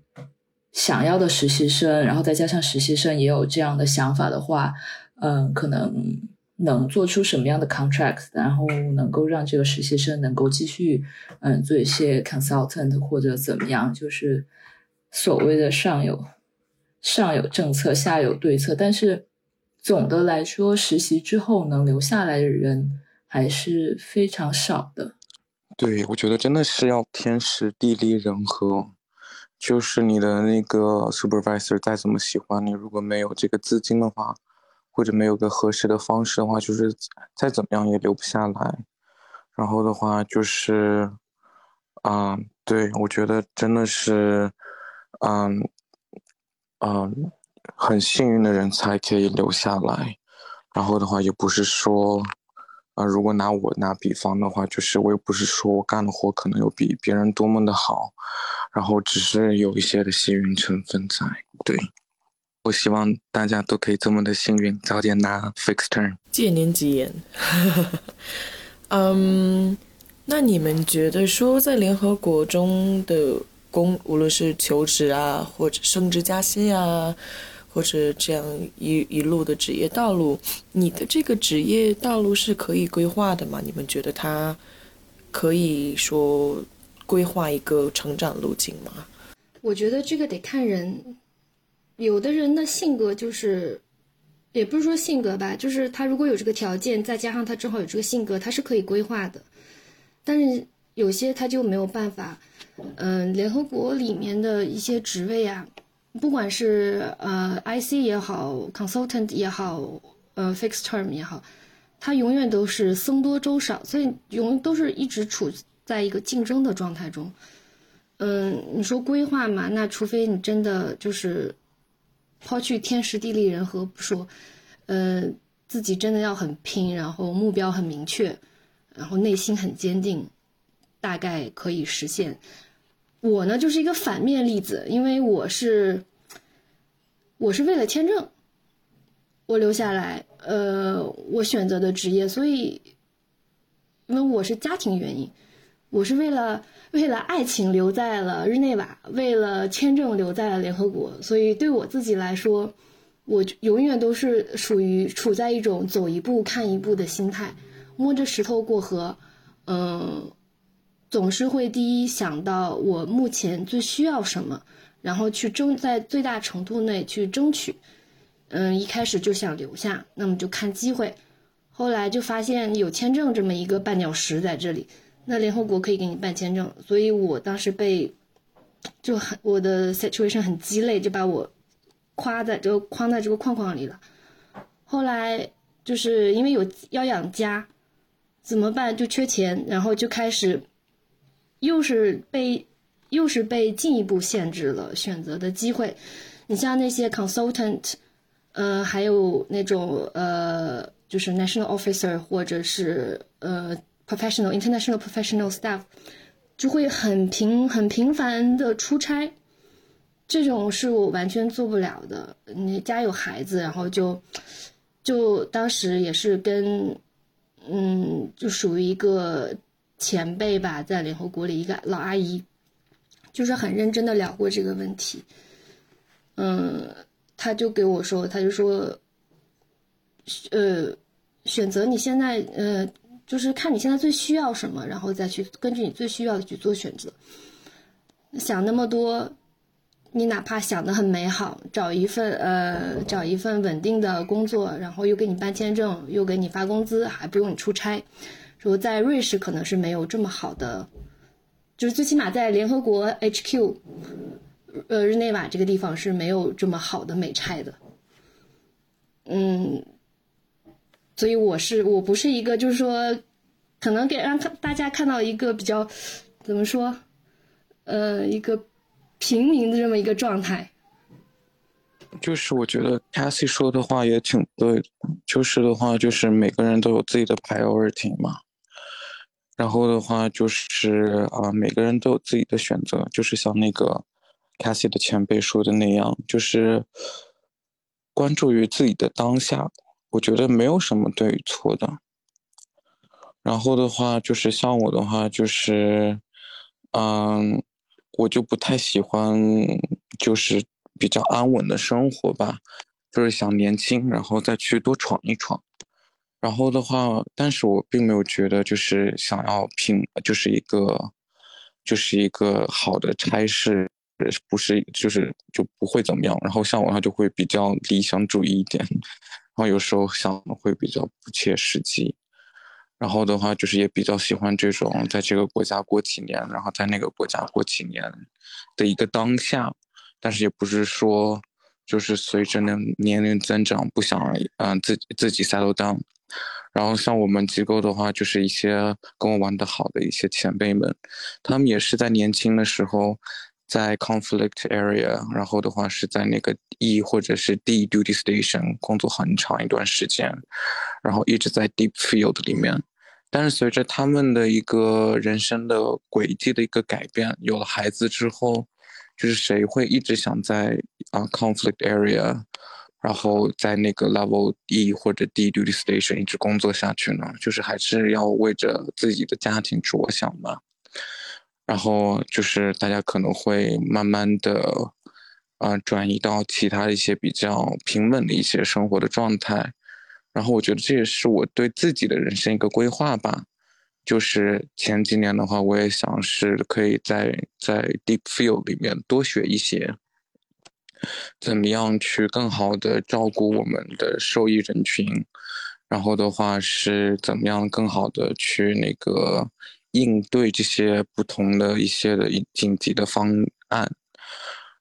想要的实习生，然后再加上实习生也有这样的想法的话，嗯，可能能做出什么样的 contract，然后能够让这个实习生能够继续，嗯，做一些 consultant 或者怎么样，就是所谓的上有上有政策，下有对策，但是。总的来说，实习之后能留下来的人还是非常少的。对，我觉得真的是要天时地利人和。就是你的那个 supervisor 再怎么喜欢你，如果没有这个资金的话，或者没有个合适的方式的话，就是再怎么样也留不下来。然后的话就是，啊，对我觉得真的是，嗯，嗯。很幸运的人才可以留下来，然后的话也不是说，啊，如果拿我拿比方的话，就是我也不是说我干的活可能有比别人多么的好，然后只是有一些的幸运成分在。对，我希望大家都可以这么的幸运，早点拿 fixed turn。借您吉言。<laughs> 嗯，那你们觉得说在联合国中的工，无论是求职啊，或者升职加薪啊？或者这样一一路的职业道路，你的这个职业道路是可以规划的吗？你们觉得它可以说规划一个成长路径吗？我觉得这个得看人，有的人的性格就是，也不是说性格吧，就是他如果有这个条件，再加上他正好有这个性格，他是可以规划的。但是有些他就没有办法。嗯，联合国里面的一些职位啊。不管是呃 IC 也好，consultant 也好，呃 fixed term 也好，它永远都是僧多粥少，所以永都是一直处在一个竞争的状态中。嗯，你说规划嘛，那除非你真的就是抛去天时地利人和不说，呃，自己真的要很拼，然后目标很明确，然后内心很坚定，大概可以实现。我呢就是一个反面例子，因为我是，我是为了签证，我留下来，呃，我选择的职业，所以，因为我是家庭原因，我是为了为了爱情留在了日内瓦，为了签证留在了联合国，所以对我自己来说，我永远都是属于处在一种走一步看一步的心态，摸着石头过河，嗯。总是会第一想到我目前最需要什么，然后去争在最大程度内去争取。嗯，一开始就想留下，那么就看机会。后来就发现有签证这么一个绊脚石在这里，那联合国可以给你办签证，所以我当时被就很我的 situation 很鸡肋，就把我夸在这个框在这个框框里了。后来就是因为有要养家，怎么办？就缺钱，然后就开始。又是被，又是被进一步限制了选择的机会。你像那些 consultant，呃，还有那种呃，就是 national officer 或者是呃 professional international professional staff，就会很频很频繁的出差。这种是我完全做不了的。你家有孩子，然后就就当时也是跟嗯，就属于一个。前辈吧，在联合国里一个老阿姨，就是很认真的聊过这个问题。嗯，他就给我说，他就说，呃，选择你现在，呃，就是看你现在最需要什么，然后再去根据你最需要的去做选择。想那么多，你哪怕想的很美好，找一份呃，找一份稳定的工作，然后又给你办签证，又给你发工资，还不用你出差。说在瑞士可能是没有这么好的，就是最起码在联合国 HQ，呃，日内瓦这个地方是没有这么好的美差的。嗯，所以我是我不是一个就是说，可能给让大家看到一个比较怎么说，呃，一个平民的这么一个状态。就是我觉得 Cassie 说的话也挺对的，就是的话就是每个人都有自己的 priority 嘛，然后的话就是啊每个人都有自己的选择，就是像那个 Cassie 的前辈说的那样，就是关注于自己的当下，我觉得没有什么对与错的。然后的话就是像我的话就是嗯，我就不太喜欢就是。比较安稳的生活吧，就是想年轻，然后再去多闯一闯。然后的话，但是我并没有觉得就是想要拼，就是一个，就是一个好的差事，不是，就是就不会怎么样。然后像我，他就会比较理想主义一点，然后有时候想的会比较不切实际。然后的话，就是也比较喜欢这种在这个国家过几年，然后在那个国家过几年的一个当下。但是也不是说，就是随着年年龄增长不想嗯自己自己 settle down，然后像我们机构的话，就是一些跟我玩的好的一些前辈们，他们也是在年轻的时候在 conflict area，然后的话是在那个 E 或者是 D duty station 工作很长一段时间，然后一直在 deep field 里面，但是随着他们的一个人生的轨迹的一个改变，有了孩子之后。就是谁会一直想在啊 conflict area，然后在那个 level E 或者 D duty station 一直工作下去呢？就是还是要为着自己的家庭着想嘛。然后就是大家可能会慢慢的啊转移到其他一些比较平稳的一些生活的状态。然后我觉得这也是我对自己的人生一个规划吧。就是前几年的话，我也想是可以在在 deep field 里面多学一些，怎么样去更好的照顾我们的受益人群，然后的话是怎么样更好的去那个应对这些不同的一些的紧急的方案，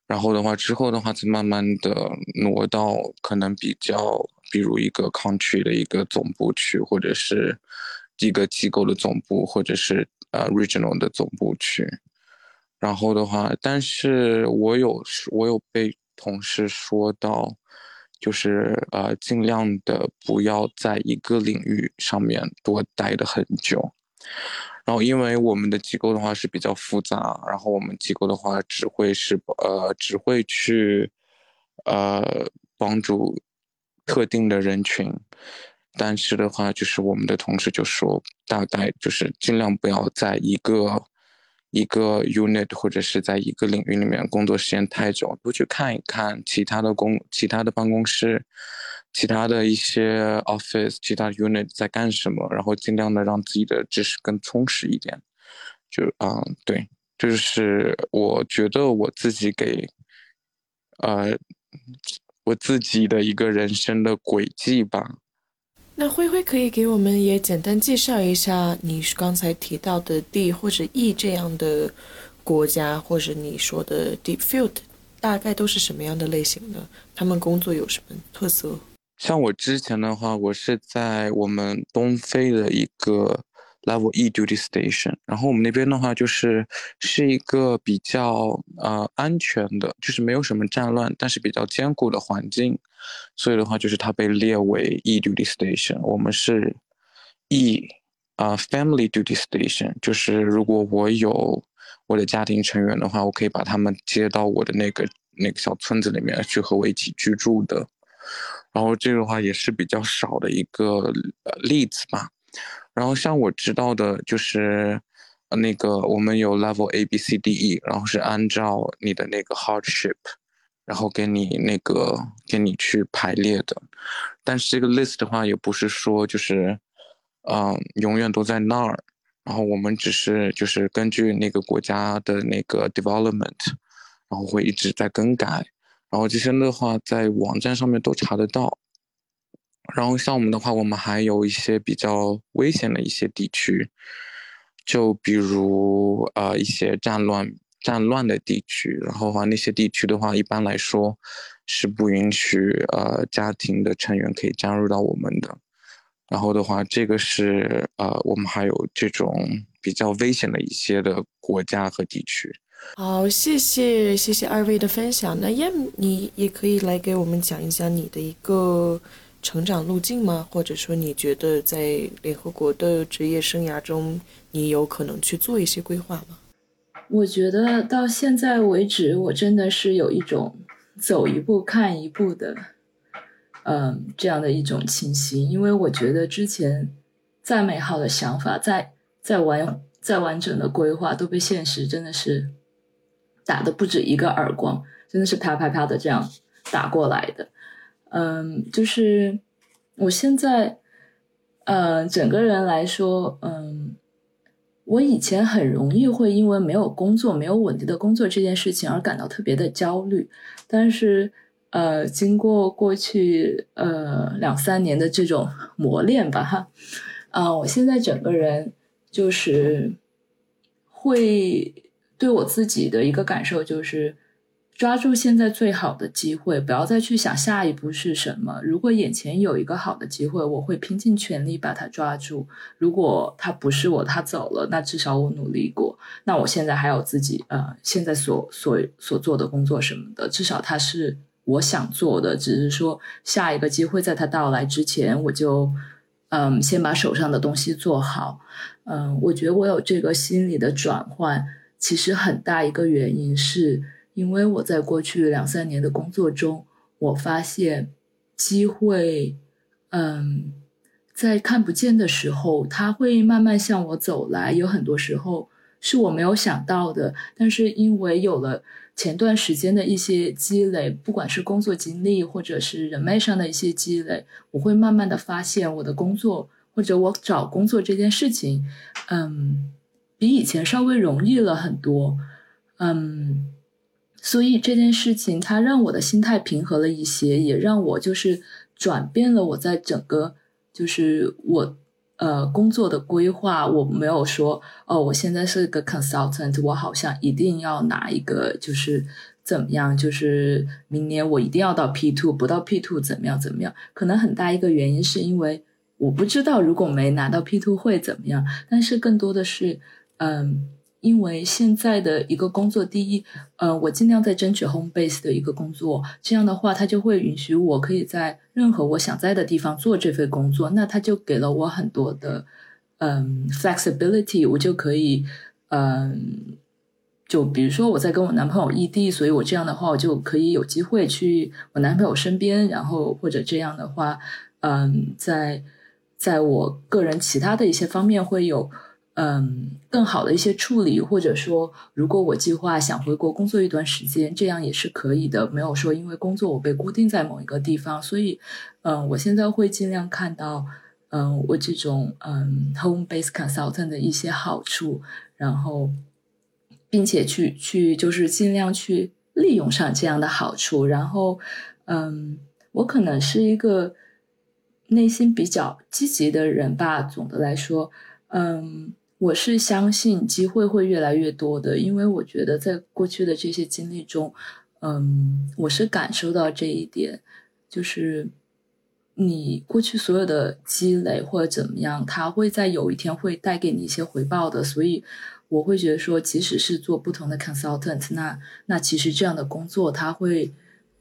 然后的话之后的话再慢慢的挪到可能比较比如一个 country 的一个总部去，或者是。一个机构的总部，或者是呃 regional 的总部去，然后的话，但是我有我有被同事说到，就是呃尽量的不要在一个领域上面多待的很久，然后因为我们的机构的话是比较复杂，然后我们机构的话只会是呃只会去呃帮助特定的人群。但是的话，就是我们的同事就说，大概就是尽量不要在一个一个 unit 或者是在一个领域里面工作时间太久，多去看一看其他的工、其他的办公室、其他的一些 office、其他 unit 在干什么，然后尽量的让自己的知识更充实一点。就啊，对，就是我觉得我自己给呃我自己的一个人生的轨迹吧。那灰灰可以给我们也简单介绍一下，你刚才提到的 D 或者 E 这样的国家，或者你说的 Deep Field，大概都是什么样的类型的？他们工作有什么特色？像我之前的话，我是在我们东非的一个。Level E duty station，然后我们那边的话就是是一个比较呃安全的，就是没有什么战乱，但是比较坚固的环境，所以的话就是它被列为 E duty station。我们是 E 啊 family duty station，就是如果我有我的家庭成员的话，我可以把他们接到我的那个那个小村子里面去和我一起居住的。然后这个的话也是比较少的一个例子吧。然后像我知道的，就是，呃，那个我们有 level A B C D E，然后是按照你的那个 hardship，然后给你那个给你去排列的。但是这个 list 的话，也不是说就是，嗯，永远都在那儿。然后我们只是就是根据那个国家的那个 development，然后会一直在更改。然后这些的话，在网站上面都查得到。然后像我们的话，我们还有一些比较危险的一些地区，就比如呃一些战乱战乱的地区。然后的话那些地区的话，一般来说是不允许呃家庭的成员可以加入到我们的。然后的话，这个是呃，我们还有这种比较危险的一些的国家和地区。好，谢谢谢谢二位的分享。那燕，你也可以来给我们讲一讲你的一个成长路径吗？或者说，你觉得在联合国的职业生涯中，你有可能去做一些规划吗？我觉得到现在为止，我真的是有一种走一步看一步的，嗯，这样的一种情形。因为我觉得之前再美好的想法，再再完再完整的规划，都被现实真的是。打的不止一个耳光，真的是啪啪啪的这样打过来的。嗯，就是我现在，呃，整个人来说，嗯，我以前很容易会因为没有工作、没有稳定的工作这件事情而感到特别的焦虑。但是，呃，经过过去呃两三年的这种磨练吧，哈，啊，我现在整个人就是会。对我自己的一个感受就是，抓住现在最好的机会，不要再去想下一步是什么。如果眼前有一个好的机会，我会拼尽全力把它抓住。如果他不是我，他走了，那至少我努力过。那我现在还有自己呃，现在所所所做的工作什么的，至少他是我想做的。只是说下一个机会在他到来之前，我就嗯，先把手上的东西做好。嗯，我觉得我有这个心理的转换。其实很大一个原因是因为我在过去两三年的工作中，我发现机会，嗯，在看不见的时候，它会慢慢向我走来。有很多时候是我没有想到的，但是因为有了前段时间的一些积累，不管是工作经历或者是人脉上的一些积累，我会慢慢的发现我的工作或者我找工作这件事情，嗯。比以前稍微容易了很多，嗯，所以这件事情它让我的心态平和了一些，也让我就是转变了我在整个就是我呃工作的规划。我没有说哦，我现在是个 consultant，我好像一定要拿一个就是怎么样，就是明年我一定要到 P two，不到 P two 怎么样怎么样？可能很大一个原因是因为我不知道如果没拿到 P two 会怎么样，但是更多的是。嗯，因为现在的一个工作，第一，呃，我尽量在争取 home base 的一个工作，这样的话，它就会允许我可以在任何我想在的地方做这份工作，那它就给了我很多的，嗯，flexibility，我就可以，嗯，就比如说我在跟我男朋友异地，所以我这样的话，我就可以有机会去我男朋友身边，然后或者这样的话，嗯，在在我个人其他的一些方面会有。嗯，更好的一些处理，或者说，如果我计划想回国工作一段时间，这样也是可以的。没有说因为工作我被固定在某一个地方，所以，嗯，我现在会尽量看到，嗯，我这种嗯 home base consultant 的一些好处，然后，并且去去就是尽量去利用上这样的好处。然后，嗯，我可能是一个内心比较积极的人吧。总的来说，嗯。我是相信机会会越来越多的，因为我觉得在过去的这些经历中，嗯，我是感受到这一点，就是你过去所有的积累或者怎么样，它会在有一天会带给你一些回报的。所以我会觉得说，即使是做不同的 consultant，那那其实这样的工作它会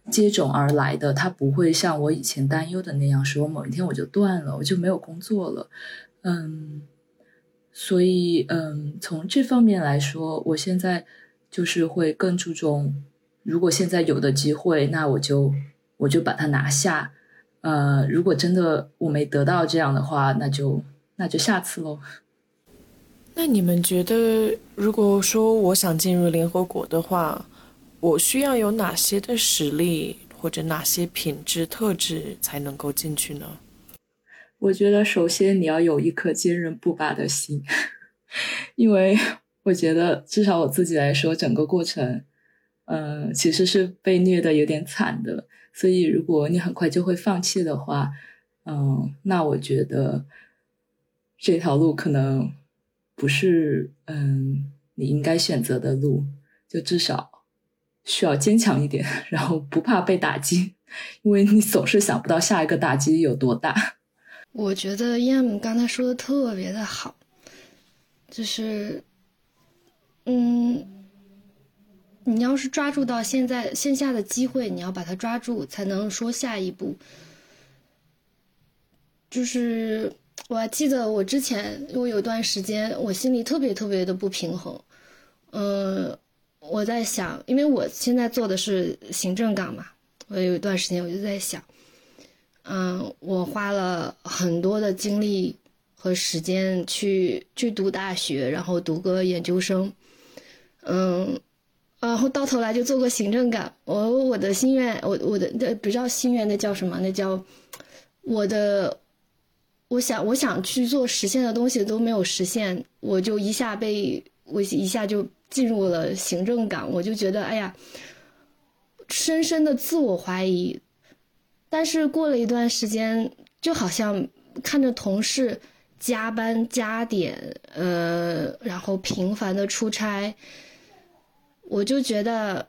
接踵而来的，它不会像我以前担忧的那样，说某一天我就断了，我就没有工作了，嗯。所以，嗯，从这方面来说，我现在就是会更注重，如果现在有的机会，那我就我就把它拿下。呃，如果真的我没得到这样的话，那就那就下次喽。那你们觉得，如果说我想进入联合国的话，我需要有哪些的实力或者哪些品质特质才能够进去呢？我觉得首先你要有一颗坚韧不拔的心，因为我觉得至少我自己来说，整个过程，嗯，其实是被虐的有点惨的。所以如果你很快就会放弃的话，嗯，那我觉得这条路可能不是嗯你应该选择的路。就至少需要坚强一点，然后不怕被打击，因为你总是想不到下一个打击有多大。我觉得 Yam 刚才说的特别的好，就是，嗯，你要是抓住到现在线下的机会，你要把它抓住，才能说下一步。就是我还记得我之前，我有段时间我心里特别特别的不平衡，嗯，我在想，因为我现在做的是行政岗嘛，我有一段时间我就在想，嗯，我花了很多的精力和时间去去读大学，然后读个研究生，嗯，然后到头来就做个行政岗，我我的心愿，我我的那不叫心愿，那叫什么？那叫我的。我想，我想去做实现的东西都没有实现，我就一下被我一下就进入了行政岗，我就觉得哎呀，深深的自我怀疑。但是过了一段时间，就好像看着同事加班加点，呃，然后频繁的出差，我就觉得。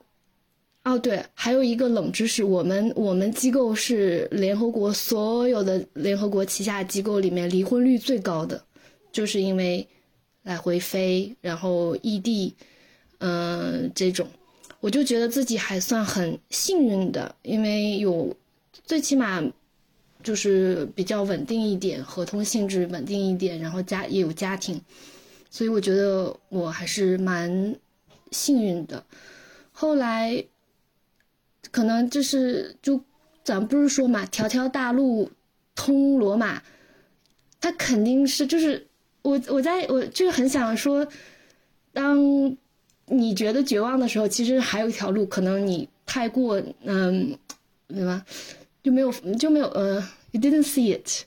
哦，对，还有一个冷知识，我们我们机构是联合国所有的联合国旗下机构里面离婚率最高的，就是因为来回飞，然后异地，嗯，这种，我就觉得自己还算很幸运的，因为有最起码就是比较稳定一点，合同性质稳定一点，然后家也有家庭，所以我觉得我还是蛮幸运的。后来。可能就是就，咱不是说嘛，条条大路通罗马，他肯定是就是我我在我就是很想说，当你觉得绝望的时候，其实还有一条路，可能你太过嗯，对吧？就没有就没有呃，you didn't see it。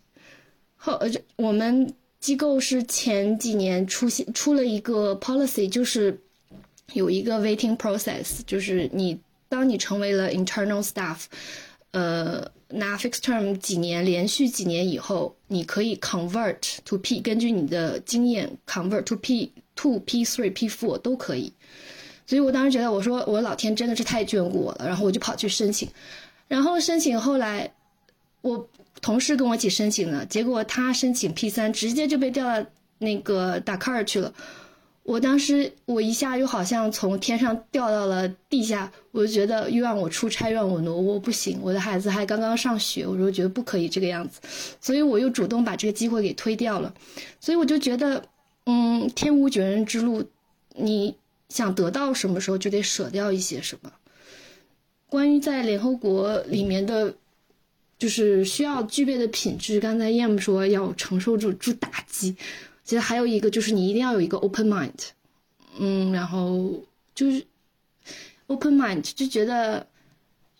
后呃，我们机构是前几年出现出了一个 policy，就是有一个 waiting process，就是你。当你成为了 internal staff，呃，拿 fixed term 几年，连续几年以后，你可以 convert to P，根据你的经验 convert to P to P three P four 都可以。所以我当时觉得，我说我老天真的是太眷顾我了，然后我就跑去申请，然后申请后来，我同事跟我一起申请的，结果他申请 P 三，直接就被调到那个达喀尔去了。我当时，我一下又好像从天上掉到了地下，我就觉得又让我出差，让我挪，窝不行，我的孩子还刚刚上学，我就觉得不可以这个样子，所以我又主动把这个机会给推掉了。所以我就觉得，嗯，天无绝人之路，你想得到什么时候就得舍掉一些什么。关于在联合国里面的，就是需要具备的品质，刚才 Yam 说要承受住住打击。其实还有一个就是你一定要有一个 open mind，嗯，然后就是 open mind 就觉得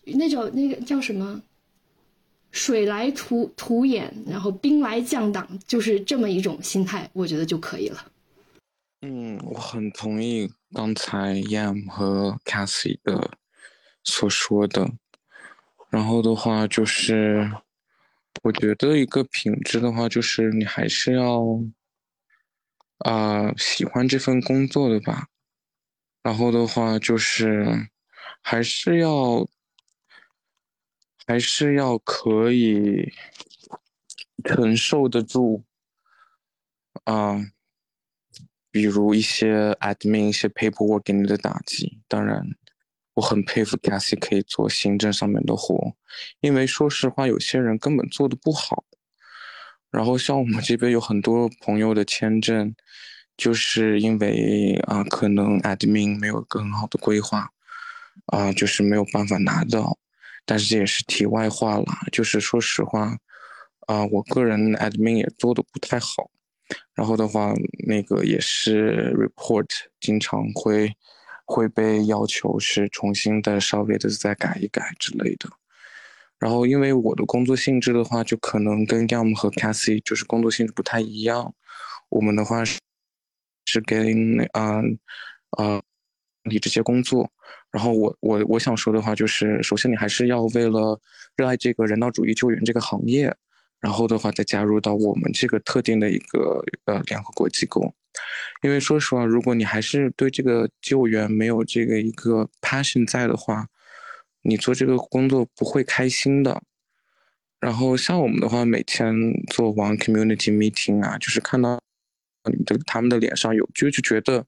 那种那个叫什么水来土土掩，然后兵来将挡，就是这么一种心态，我觉得就可以了。嗯，我很同意刚才 Yam 和 Cassie 的所说的。然后的话就是，我觉得一个品质的话，就是你还是要。啊，喜欢这份工作的吧，然后的话就是，还是要，还是要可以承受得住，啊，比如一些 admin 一些 paperwork 给你的打击。当然，我很佩服 Cassie 可以做行政上面的活，因为说实话，有些人根本做的不好。然后像我们这边有很多朋友的签证，就是因为啊，可能 admin 没有更好的规划，啊，就是没有办法拿到。但是这也是题外话了，就是说实话，啊，我个人 admin 也做的不太好。然后的话，那个也是 report 经常会会被要求是重新的稍微的再改一改之类的。然后，因为我的工作性质的话，就可能跟 Gam 和 Cassie 就是工作性质不太一样。我们的话是是跟啊啊你这些工作。然后我我我想说的话就是，首先你还是要为了热爱这个人道主义救援这个行业，然后的话再加入到我们这个特定的一个呃联合国机构。因为说实话，如果你还是对这个救援没有这个一个 passion 在的话，你做这个工作不会开心的，然后像我们的话，每天做完 community meeting 啊，就是看到你的他们的脸上有，就就觉得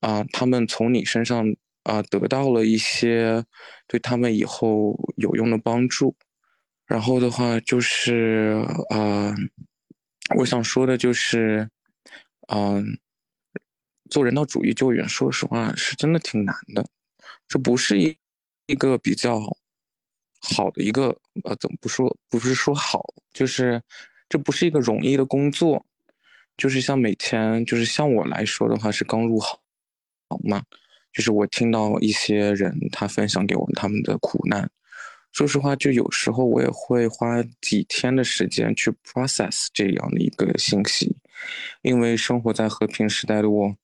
啊，他们从你身上啊得到了一些对他们以后有用的帮助。然后的话就是啊，我想说的就是，嗯，做人道主义救援，说实话是真的挺难的，这不是一一个比较好的一个呃，怎么不说？不是说好，就是这不是一个容易的工作，就是像每天，就是像我来说的话，是刚入行，好吗？就是我听到一些人他分享给我们他们的苦难。说实话，就有时候我也会花几天的时间去 process 这样的一个信息，因为生活在和平时代的我，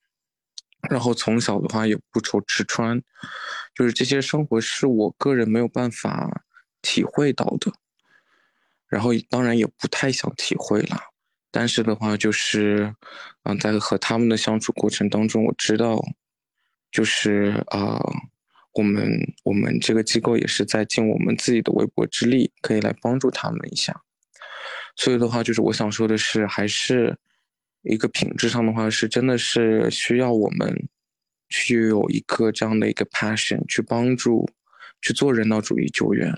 然后从小的话也不愁吃穿，就是这些生活是我个人没有办法体会到的，然后当然也不太想体会了，但是的话就是，嗯，在和他们的相处过程当中，我知道，就是啊。我们我们这个机构也是在尽我们自己的微薄之力，可以来帮助他们一下。所以的话，就是我想说的是，还是一个品质上的话，是真的是需要我们去有一个这样的一个 passion 去帮助去做人道主义救援。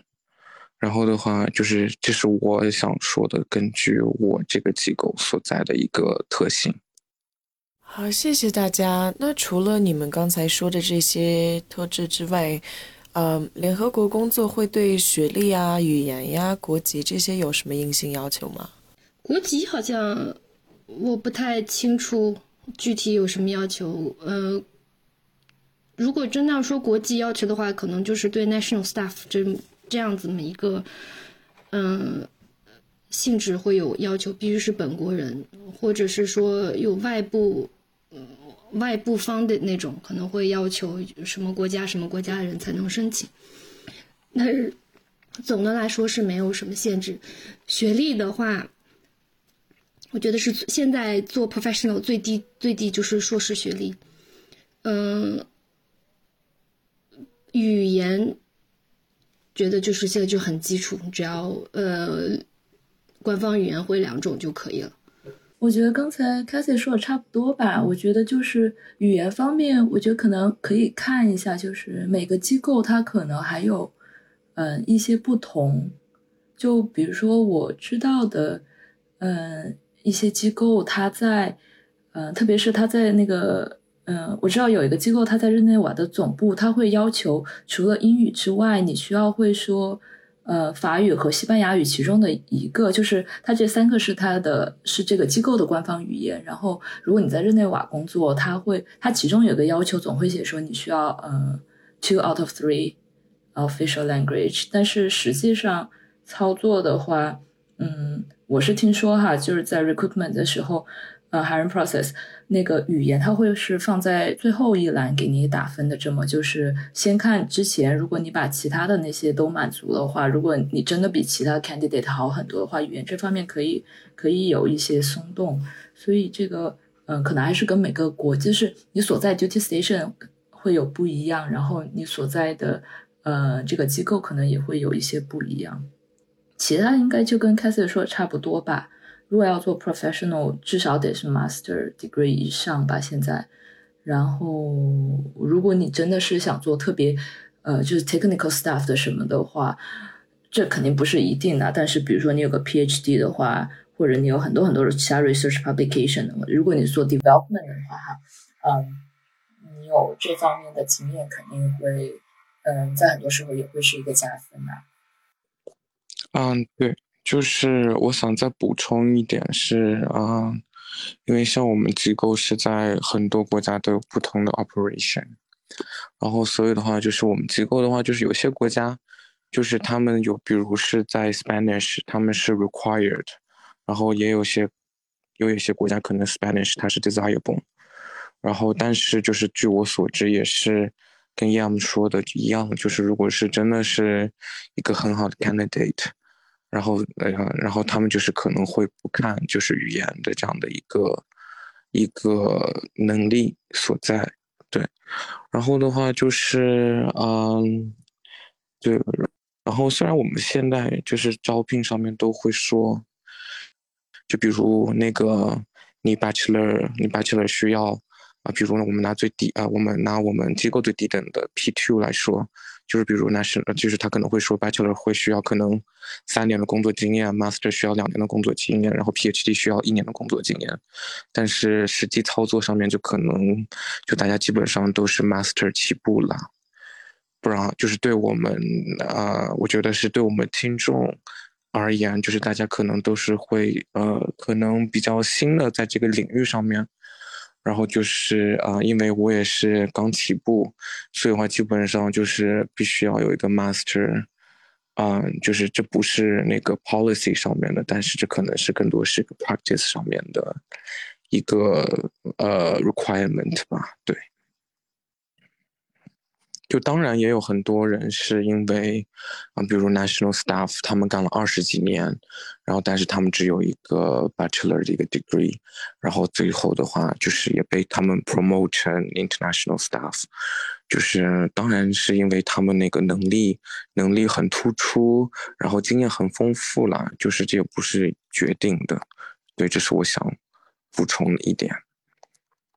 然后的话，就是这是我想说的，根据我这个机构所在的一个特性。好，谢谢大家。那除了你们刚才说的这些特质之外，呃，联合国工作会对学历啊、语言呀、国籍这些有什么硬性要求吗？国籍好像我不太清楚具体有什么要求。呃，如果真的要说国际要求的话，可能就是对 national staff 这这样子么一个，嗯，性质会有要求，必须是本国人，或者是说有外部。外部方的那种可能会要求什么国家什么国家的人才能申请，但是总的来说是没有什么限制。学历的话，我觉得是现在做 professional 最低最低就是硕士学历。嗯，语言觉得就是现在就很基础，只要呃官方语言会两种就可以了。我觉得刚才 Cassie 说的差不多吧。我觉得就是语言方面，我觉得可能可以看一下，就是每个机构它可能还有，嗯，一些不同。就比如说我知道的，嗯，一些机构它在，嗯，特别是它在那个，嗯，我知道有一个机构它在日内瓦的总部，它会要求除了英语之外，你需要会说。呃，法语和西班牙语其中的一个，就是它这三个是它的，是这个机构的官方语言。然后，如果你在日内瓦工作，它会，它其中有个要求，总会写说你需要呃 two out of three official language。但是实际上操作的话，嗯，我是听说哈，就是在 recruitment 的时候。呃，hiring process 那个语言，它会是放在最后一栏给你打分的。这么就是先看之前，如果你把其他的那些都满足的话，如果你真的比其他 candidate 好很多的话，语言这方面可以可以有一些松动。所以这个，嗯，可能还是跟每个国，就是你所在 duty station 会有不一样，然后你所在的呃这个机构可能也会有一些不一样。其他应该就跟 c a s i e 说的差不多吧。如果要做 professional，至少得是 master degree 以上吧。现在，然后如果你真的是想做特别，呃，就是 technical staff 的什么的话，这肯定不是一定的。但是，比如说你有个 PhD 的话，或者你有很多很多的其他 research publication 的话，如果你做 development 的话，哈，嗯，你有这方面的经验，肯定会，嗯，在很多时候也会是一个加分的。嗯，对。就是我想再补充一点是啊，因为像我们机构是在很多国家都有不同的 operation，然后所以的话就是我们机构的话就是有些国家就是他们有比如是在 Spanish 他们是 required，然后也有些有一些国家可能 Spanish 它是 desirable，然后但是就是据我所知也是跟 Yam 说的一样，就是如果是真的是一个很好的 candidate。然后，呃，然后他们就是可能会不看，就是语言的这样的一个一个能力所在，对。然后的话就是，嗯，对。然后虽然我们现在就是招聘上面都会说，就比如那个你 bachelor，你 bachelor 需要啊，比如呢我们拿最低啊，我们拿我们机构最低等的 P two 来说。就是比如 national，就是他可能会说 bachelor 会需要可能三年的工作经验，master 需要两年的工作经验，然后 PhD 需要一年的工作经验，但是实际操作上面就可能就大家基本上都是 master 起步了，不然就是对我们啊，我觉得是对我们听众而言，就是大家可能都是会呃，可能比较新的在这个领域上面。然后就是啊，因为我也是刚起步，所以的话基本上就是必须要有一个 master，嗯，就是这不是那个 policy 上面的，但是这可能是更多是个 practice 上面的一个呃 requirement 吧，对。就当然也有很多人是因为，啊，比如 national staff，他们干了二十几年，然后但是他们只有一个 bachelor 的一个 degree，然后最后的话就是也被他们 promote 成 international staff，就是当然是因为他们那个能力能力很突出，然后经验很丰富了，就是这也不是决定的，对，这是我想补充的一点。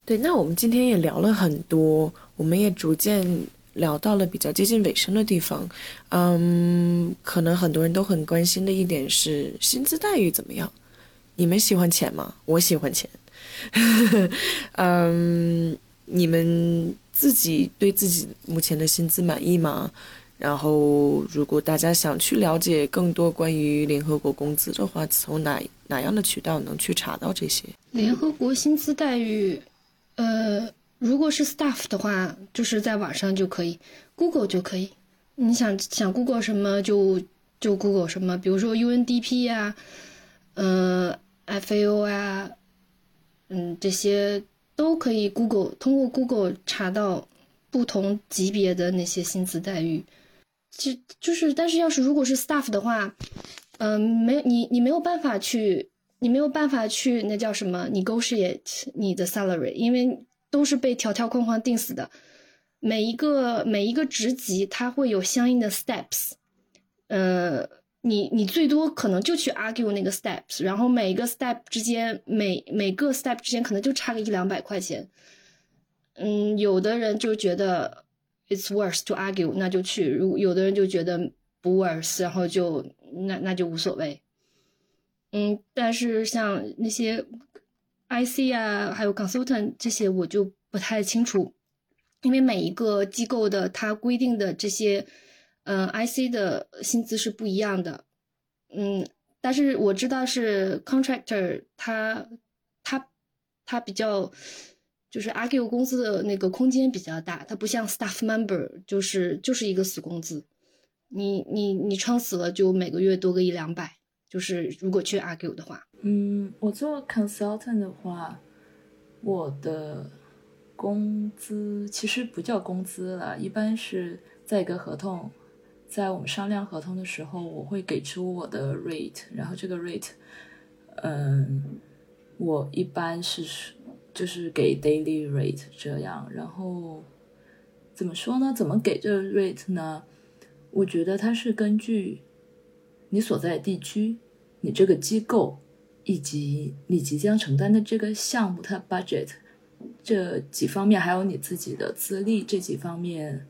对，那我们今天也聊了很多，我们也逐渐。聊到了比较接近尾声的地方，嗯，可能很多人都很关心的一点是薪资待遇怎么样？你们喜欢钱吗？我喜欢钱。<laughs> 嗯，你们自己对自己目前的薪资满意吗？然后，如果大家想去了解更多关于联合国工资的话，从哪哪样的渠道能去查到这些？联合国薪资待遇，呃。如果是 staff 的话，就是在网上就可以，Google 就可以。你想想 Google 什么就就 Google 什么，比如说 UNDP 呀，嗯，FAO 啊，嗯，这些都可以 Google，通过 Google 查到不同级别的那些薪资待遇。其就是，但是要是如果是 staff 的话，嗯，没你你没有办法去，你没有办法去那叫什么 negotiate 你的 salary，因为。都是被条条框框定死的，每一个每一个职级它会有相应的 steps，呃，你你最多可能就去 argue 那个 steps，然后每一个 step 之间每每个 step 之间可能就差个一两百块钱，嗯，有的人就觉得 it's worth to argue，那就去；如有的人就觉得不 worth，然后就那那就无所谓，嗯，但是像那些。IC 啊，还有 consultant 这些我就不太清楚，因为每一个机构的它规定的这些，嗯，IC 的薪资是不一样的，嗯，但是我知道是 contractor，他他他比较就是 argue 工资的那个空间比较大，它不像 staff member，就是就是一个死工资，你你你撑死了就每个月多个一两百，就是如果去 argue 的话。嗯，我做 consultant 的话，我的工资其实不叫工资了，一般是在一个合同，在我们商量合同的时候，我会给出我的 rate，然后这个 rate，嗯，我一般是就是给 daily rate 这样，然后怎么说呢？怎么给这个 rate 呢？我觉得它是根据你所在地区，你这个机构。以及你即将承担的这个项目，它 budget 这几方面，还有你自己的资历这几方面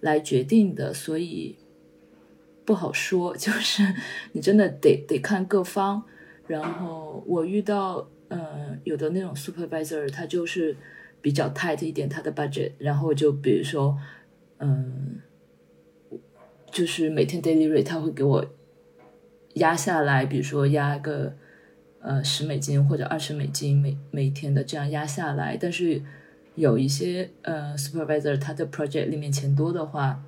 来决定的，所以不好说。<laughs> 就是你真的得得看各方。然后我遇到呃有的那种 supervisor，他就是比较 tight 一点他的 budget，然后就比如说嗯，就是每天 daily rate 他会给我压下来，比如说压个。呃，十美金或者二十美金每每天的这样压下来，但是有一些呃 supervisor 他的 project 里面钱多的话，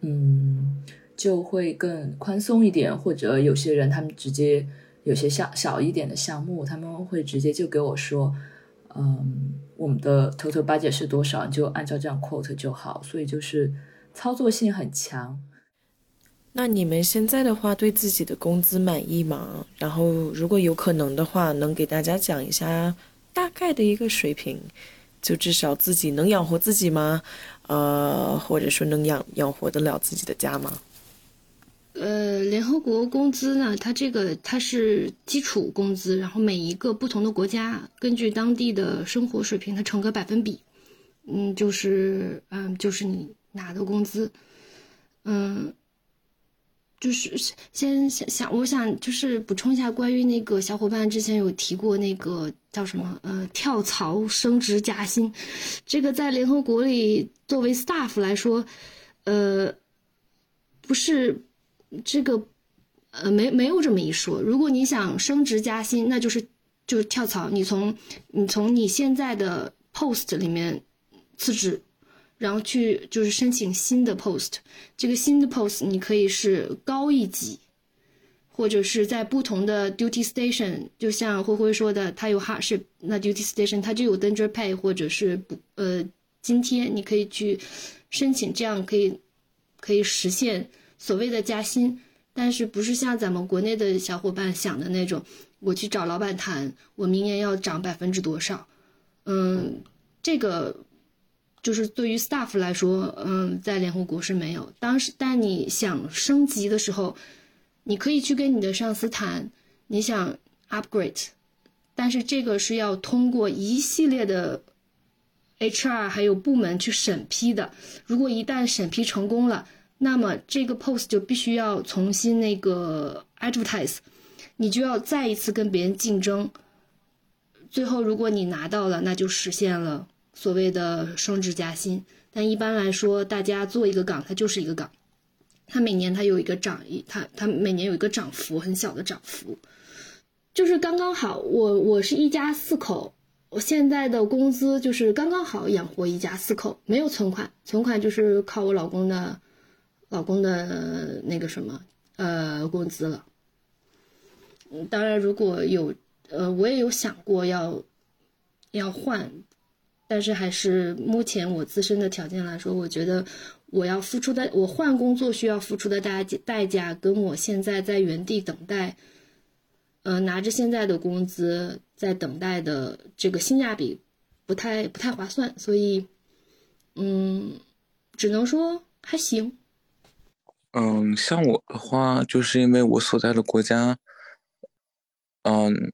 嗯，就会更宽松一点，或者有些人他们直接有些项小一点的项目，他们会直接就给我说，嗯，我们的 total budget 是多少，就按照这样 quote 就好，所以就是操作性很强。那你们现在的话，对自己的工资满意吗？然后，如果有可能的话，能给大家讲一下大概的一个水平，就至少自己能养活自己吗？呃，或者说能养养活得了自己的家吗？呃，联合国工资呢，它这个它是基础工资，然后每一个不同的国家根据当地的生活水平，它乘个百分比，嗯，就是嗯，就是你拿的工资，嗯。就是先想想，我想就是补充一下，关于那个小伙伴之前有提过那个叫什么呃跳槽升职加薪，这个在联合国里作为 staff 来说，呃，不是这个呃没没有这么一说。如果你想升职加薪，那就是就是跳槽，你从你从你现在的 post 里面辞职。然后去就是申请新的 post，这个新的 post 你可以是高一级，或者是在不同的 duty station，就像灰灰说的，它有 hardship，那 duty station 它就有 danger pay 或者是不呃津贴，你可以去申请，这样可以可以实现所谓的加薪，但是不是像咱们国内的小伙伴想的那种，我去找老板谈，我明年要涨百分之多少，嗯，这个。就是对于 staff 来说，嗯，在联合国是没有。当时，但你想升级的时候，你可以去跟你的上司谈，你想 upgrade，但是这个是要通过一系列的 HR 还有部门去审批的。如果一旦审批成功了，那么这个 post 就必须要重新那个 advertise，你就要再一次跟别人竞争。最后，如果你拿到了，那就实现了。所谓的升职加薪，但一般来说，大家做一个岗，它就是一个岗，它每年它有一个涨一，它它每年有一个涨幅，很小的涨幅，就是刚刚好。我我是一家四口，我现在的工资就是刚刚好养活一家四口，没有存款，存款就是靠我老公的，老公的那个什么呃工资了。当然如果有呃，我也有想过要要换。但是还是目前我自身的条件来说，我觉得我要付出的，我换工作需要付出的代代价，跟我现在在原地等待，呃，拿着现在的工资在等待的这个性价比不太不太划算，所以，嗯，只能说还行。嗯，像我的话，就是因为我所在的国家，嗯，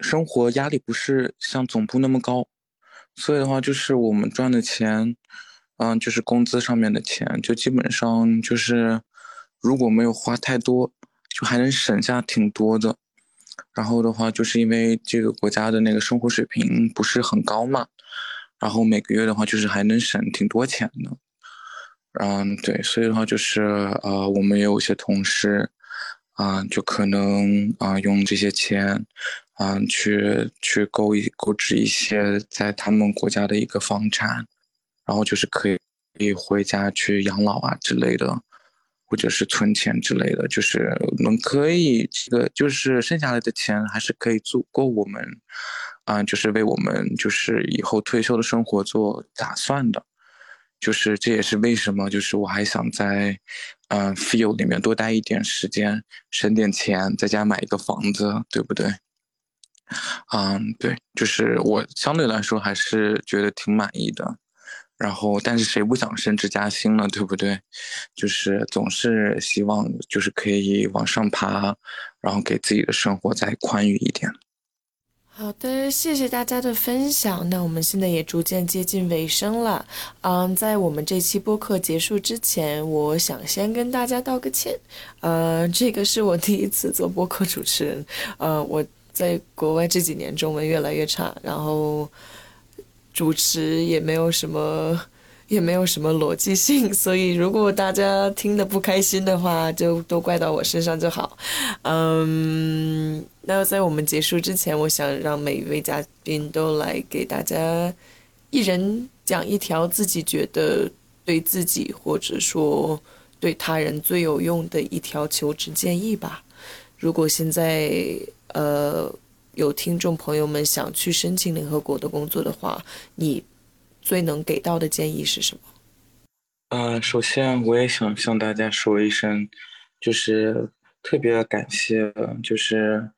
生活压力不是像总部那么高。所以的话，就是我们赚的钱，嗯，就是工资上面的钱，就基本上就是，如果没有花太多，就还能省下挺多的。然后的话，就是因为这个国家的那个生活水平不是很高嘛，然后每个月的话，就是还能省挺多钱的。嗯，对，所以的话就是，呃，我们也有些同事，啊，就可能啊用这些钱。嗯，去去购一购置一些在他们国家的一个房产，然后就是可以可以回家去养老啊之类的，或者是存钱之类的，就是能可以这个就是剩下来的钱还是可以足够我们，啊，就是为我们就是以后退休的生活做打算的，就是这也是为什么就是我还想在嗯 feel 里面多待一点时间，省点钱，在家买一个房子，对不对？嗯，对，就是我相对来说还是觉得挺满意的，然后但是谁不想升职加薪呢？对不对？就是总是希望就是可以往上爬，然后给自己的生活再宽裕一点。好的，谢谢大家的分享。那我们现在也逐渐接近尾声了。嗯，在我们这期播客结束之前，我想先跟大家道个歉。呃，这个是我第一次做播客主持人。呃，我。在国外这几年，中文越来越差，然后主持也没有什么，<laughs> 也没有什么逻辑性，所以如果大家听得不开心的话，就都怪到我身上就好。嗯，那在我们结束之前，我想让每一位嘉宾都来给大家一人讲一条自己觉得对自己或者说对他人最有用的一条求职建议吧。如果现在。呃，有听众朋友们想去申请联合国的工作的话，你最能给到的建议是什么？呃，首先我也想向大家说一声，就是特别感谢，就是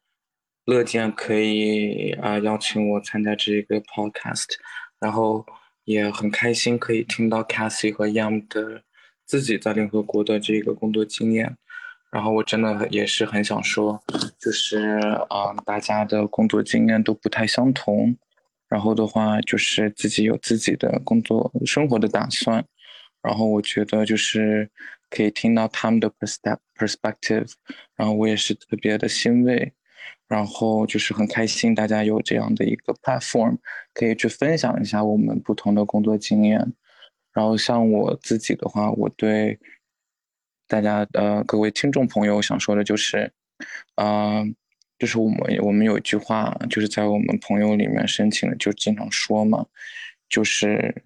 乐见可以啊邀请我参加这个 podcast，然后也很开心可以听到 Cassie 和 Yam 的自己在联合国的这个工作经验。然后我真的也是很想说，就是啊、大家的工作经验都不太相同，然后的话就是自己有自己的工作生活的打算，然后我觉得就是可以听到他们的 perspect perspective，然后我也是特别的欣慰，然后就是很开心大家有这样的一个 platform，可以去分享一下我们不同的工作经验。然后像我自己的话，我对大家呃各位听众朋友想说的就是，啊、就是我们我们有一句话，就是在我们朋友里面申请的，就经常说嘛，就是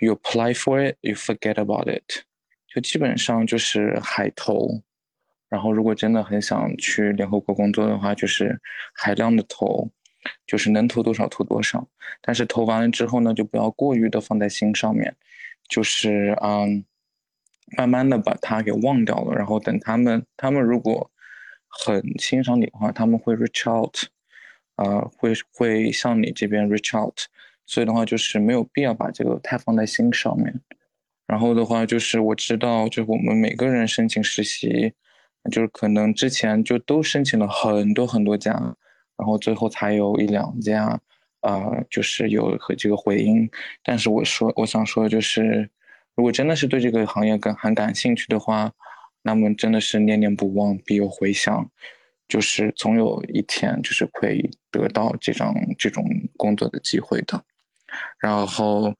you apply for it, you forget about it，就基本上就是海投。然后如果真的很想去联合国工作的话，就是海量的投，就是能投多少投多少。但是投完了之后呢，就不要过于的放在心上面，就是嗯，慢慢的把它给忘掉了。然后等他们，他们如果很欣赏你的话，他们会 reach out，呃，会会向你这边 reach out。所以的话，就是没有必要把这个太放在心上面。然后的话，就是我知道，就是我们每个人申请实习，就是可能之前就都申请了很多很多家，然后最后才有一两家，呃，就是有和这个回音。但是我说，我想说的就是，如果真的是对这个行业感很感兴趣的话，那么真的是念念不忘，必有回响，就是总有一天就是会得到这张这种工作的机会的。然后，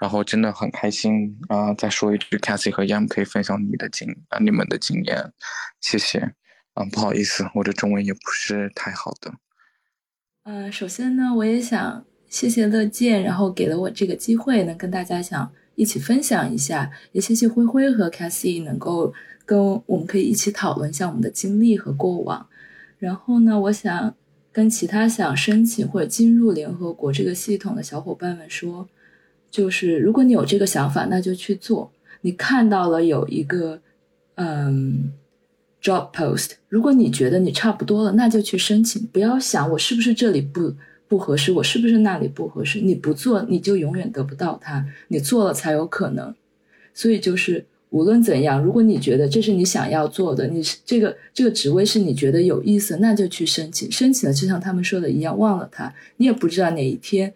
然后真的很开心啊、再说一句 c a s s i e 和 Yam 可以分享你的经啊、你们的经验，谢谢。啊、不好意思，我的中文也不是太好的。嗯，首先呢，我也想谢谢乐见，然后给了我这个机会，能跟大家讲一起分享一下，也谢谢灰灰和 Cassie 能够跟我们可以一起讨论一下我们的经历和过往。然后呢，我想跟其他想申请或者进入联合国这个系统的小伙伴们说，就是如果你有这个想法，那就去做。你看到了有一个嗯 job post，如果你觉得你差不多了，那就去申请，不要想我是不是这里不不合适，我是不是那里不合适。你不做，你就永远得不到它，你做了才有可能。所以就是无论怎样，如果你觉得这是你想要做的，你是这个这个职位是你觉得有意思，那就去申请。申请了，就像他们说的一样，忘了它，你也不知道哪一天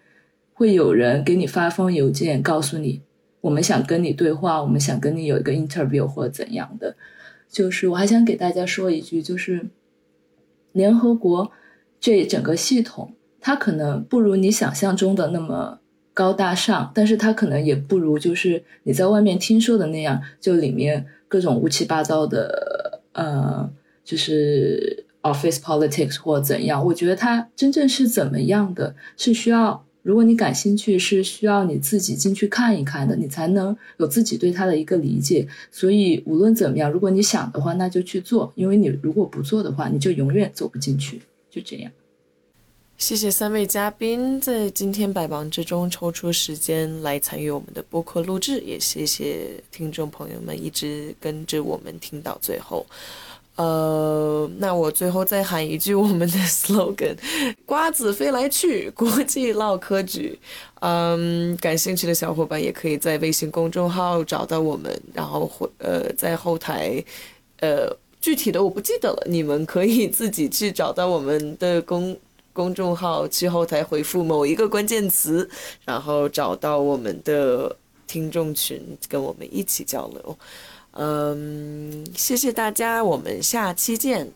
会有人给你发封邮件，告诉你我们想跟你对话，我们想跟你有一个 interview 或怎样的。就是我还想给大家说一句，就是联合国这整个系统，它可能不如你想象中的那么高大上，但是它可能也不如就是你在外面听说的那样，就里面各种乌七八糟的，呃，就是 office politics 或怎样。我觉得它真正是怎么样的，是需要。如果你感兴趣，是需要你自己进去看一看的，你才能有自己对它的一个理解。所以无论怎么样，如果你想的话，那就去做，因为你如果不做的话，你就永远走不进去。就这样。谢谢三位嘉宾在今天百忙之中抽出时间来参与我们的播客录制，也谢谢听众朋友们一直跟着我们听到最后。呃，那我最后再喊一句我们的 slogan：<laughs> 瓜子飞来去，国际唠科局。嗯，感兴趣的小伙伴也可以在微信公众号找到我们，然后会呃在后台，呃具体的我不记得了，你们可以自己去找到我们的公公众号，去后台回复某一个关键词，然后找到我们的听众群，跟我们一起交流。嗯，谢谢大家，我们下期见。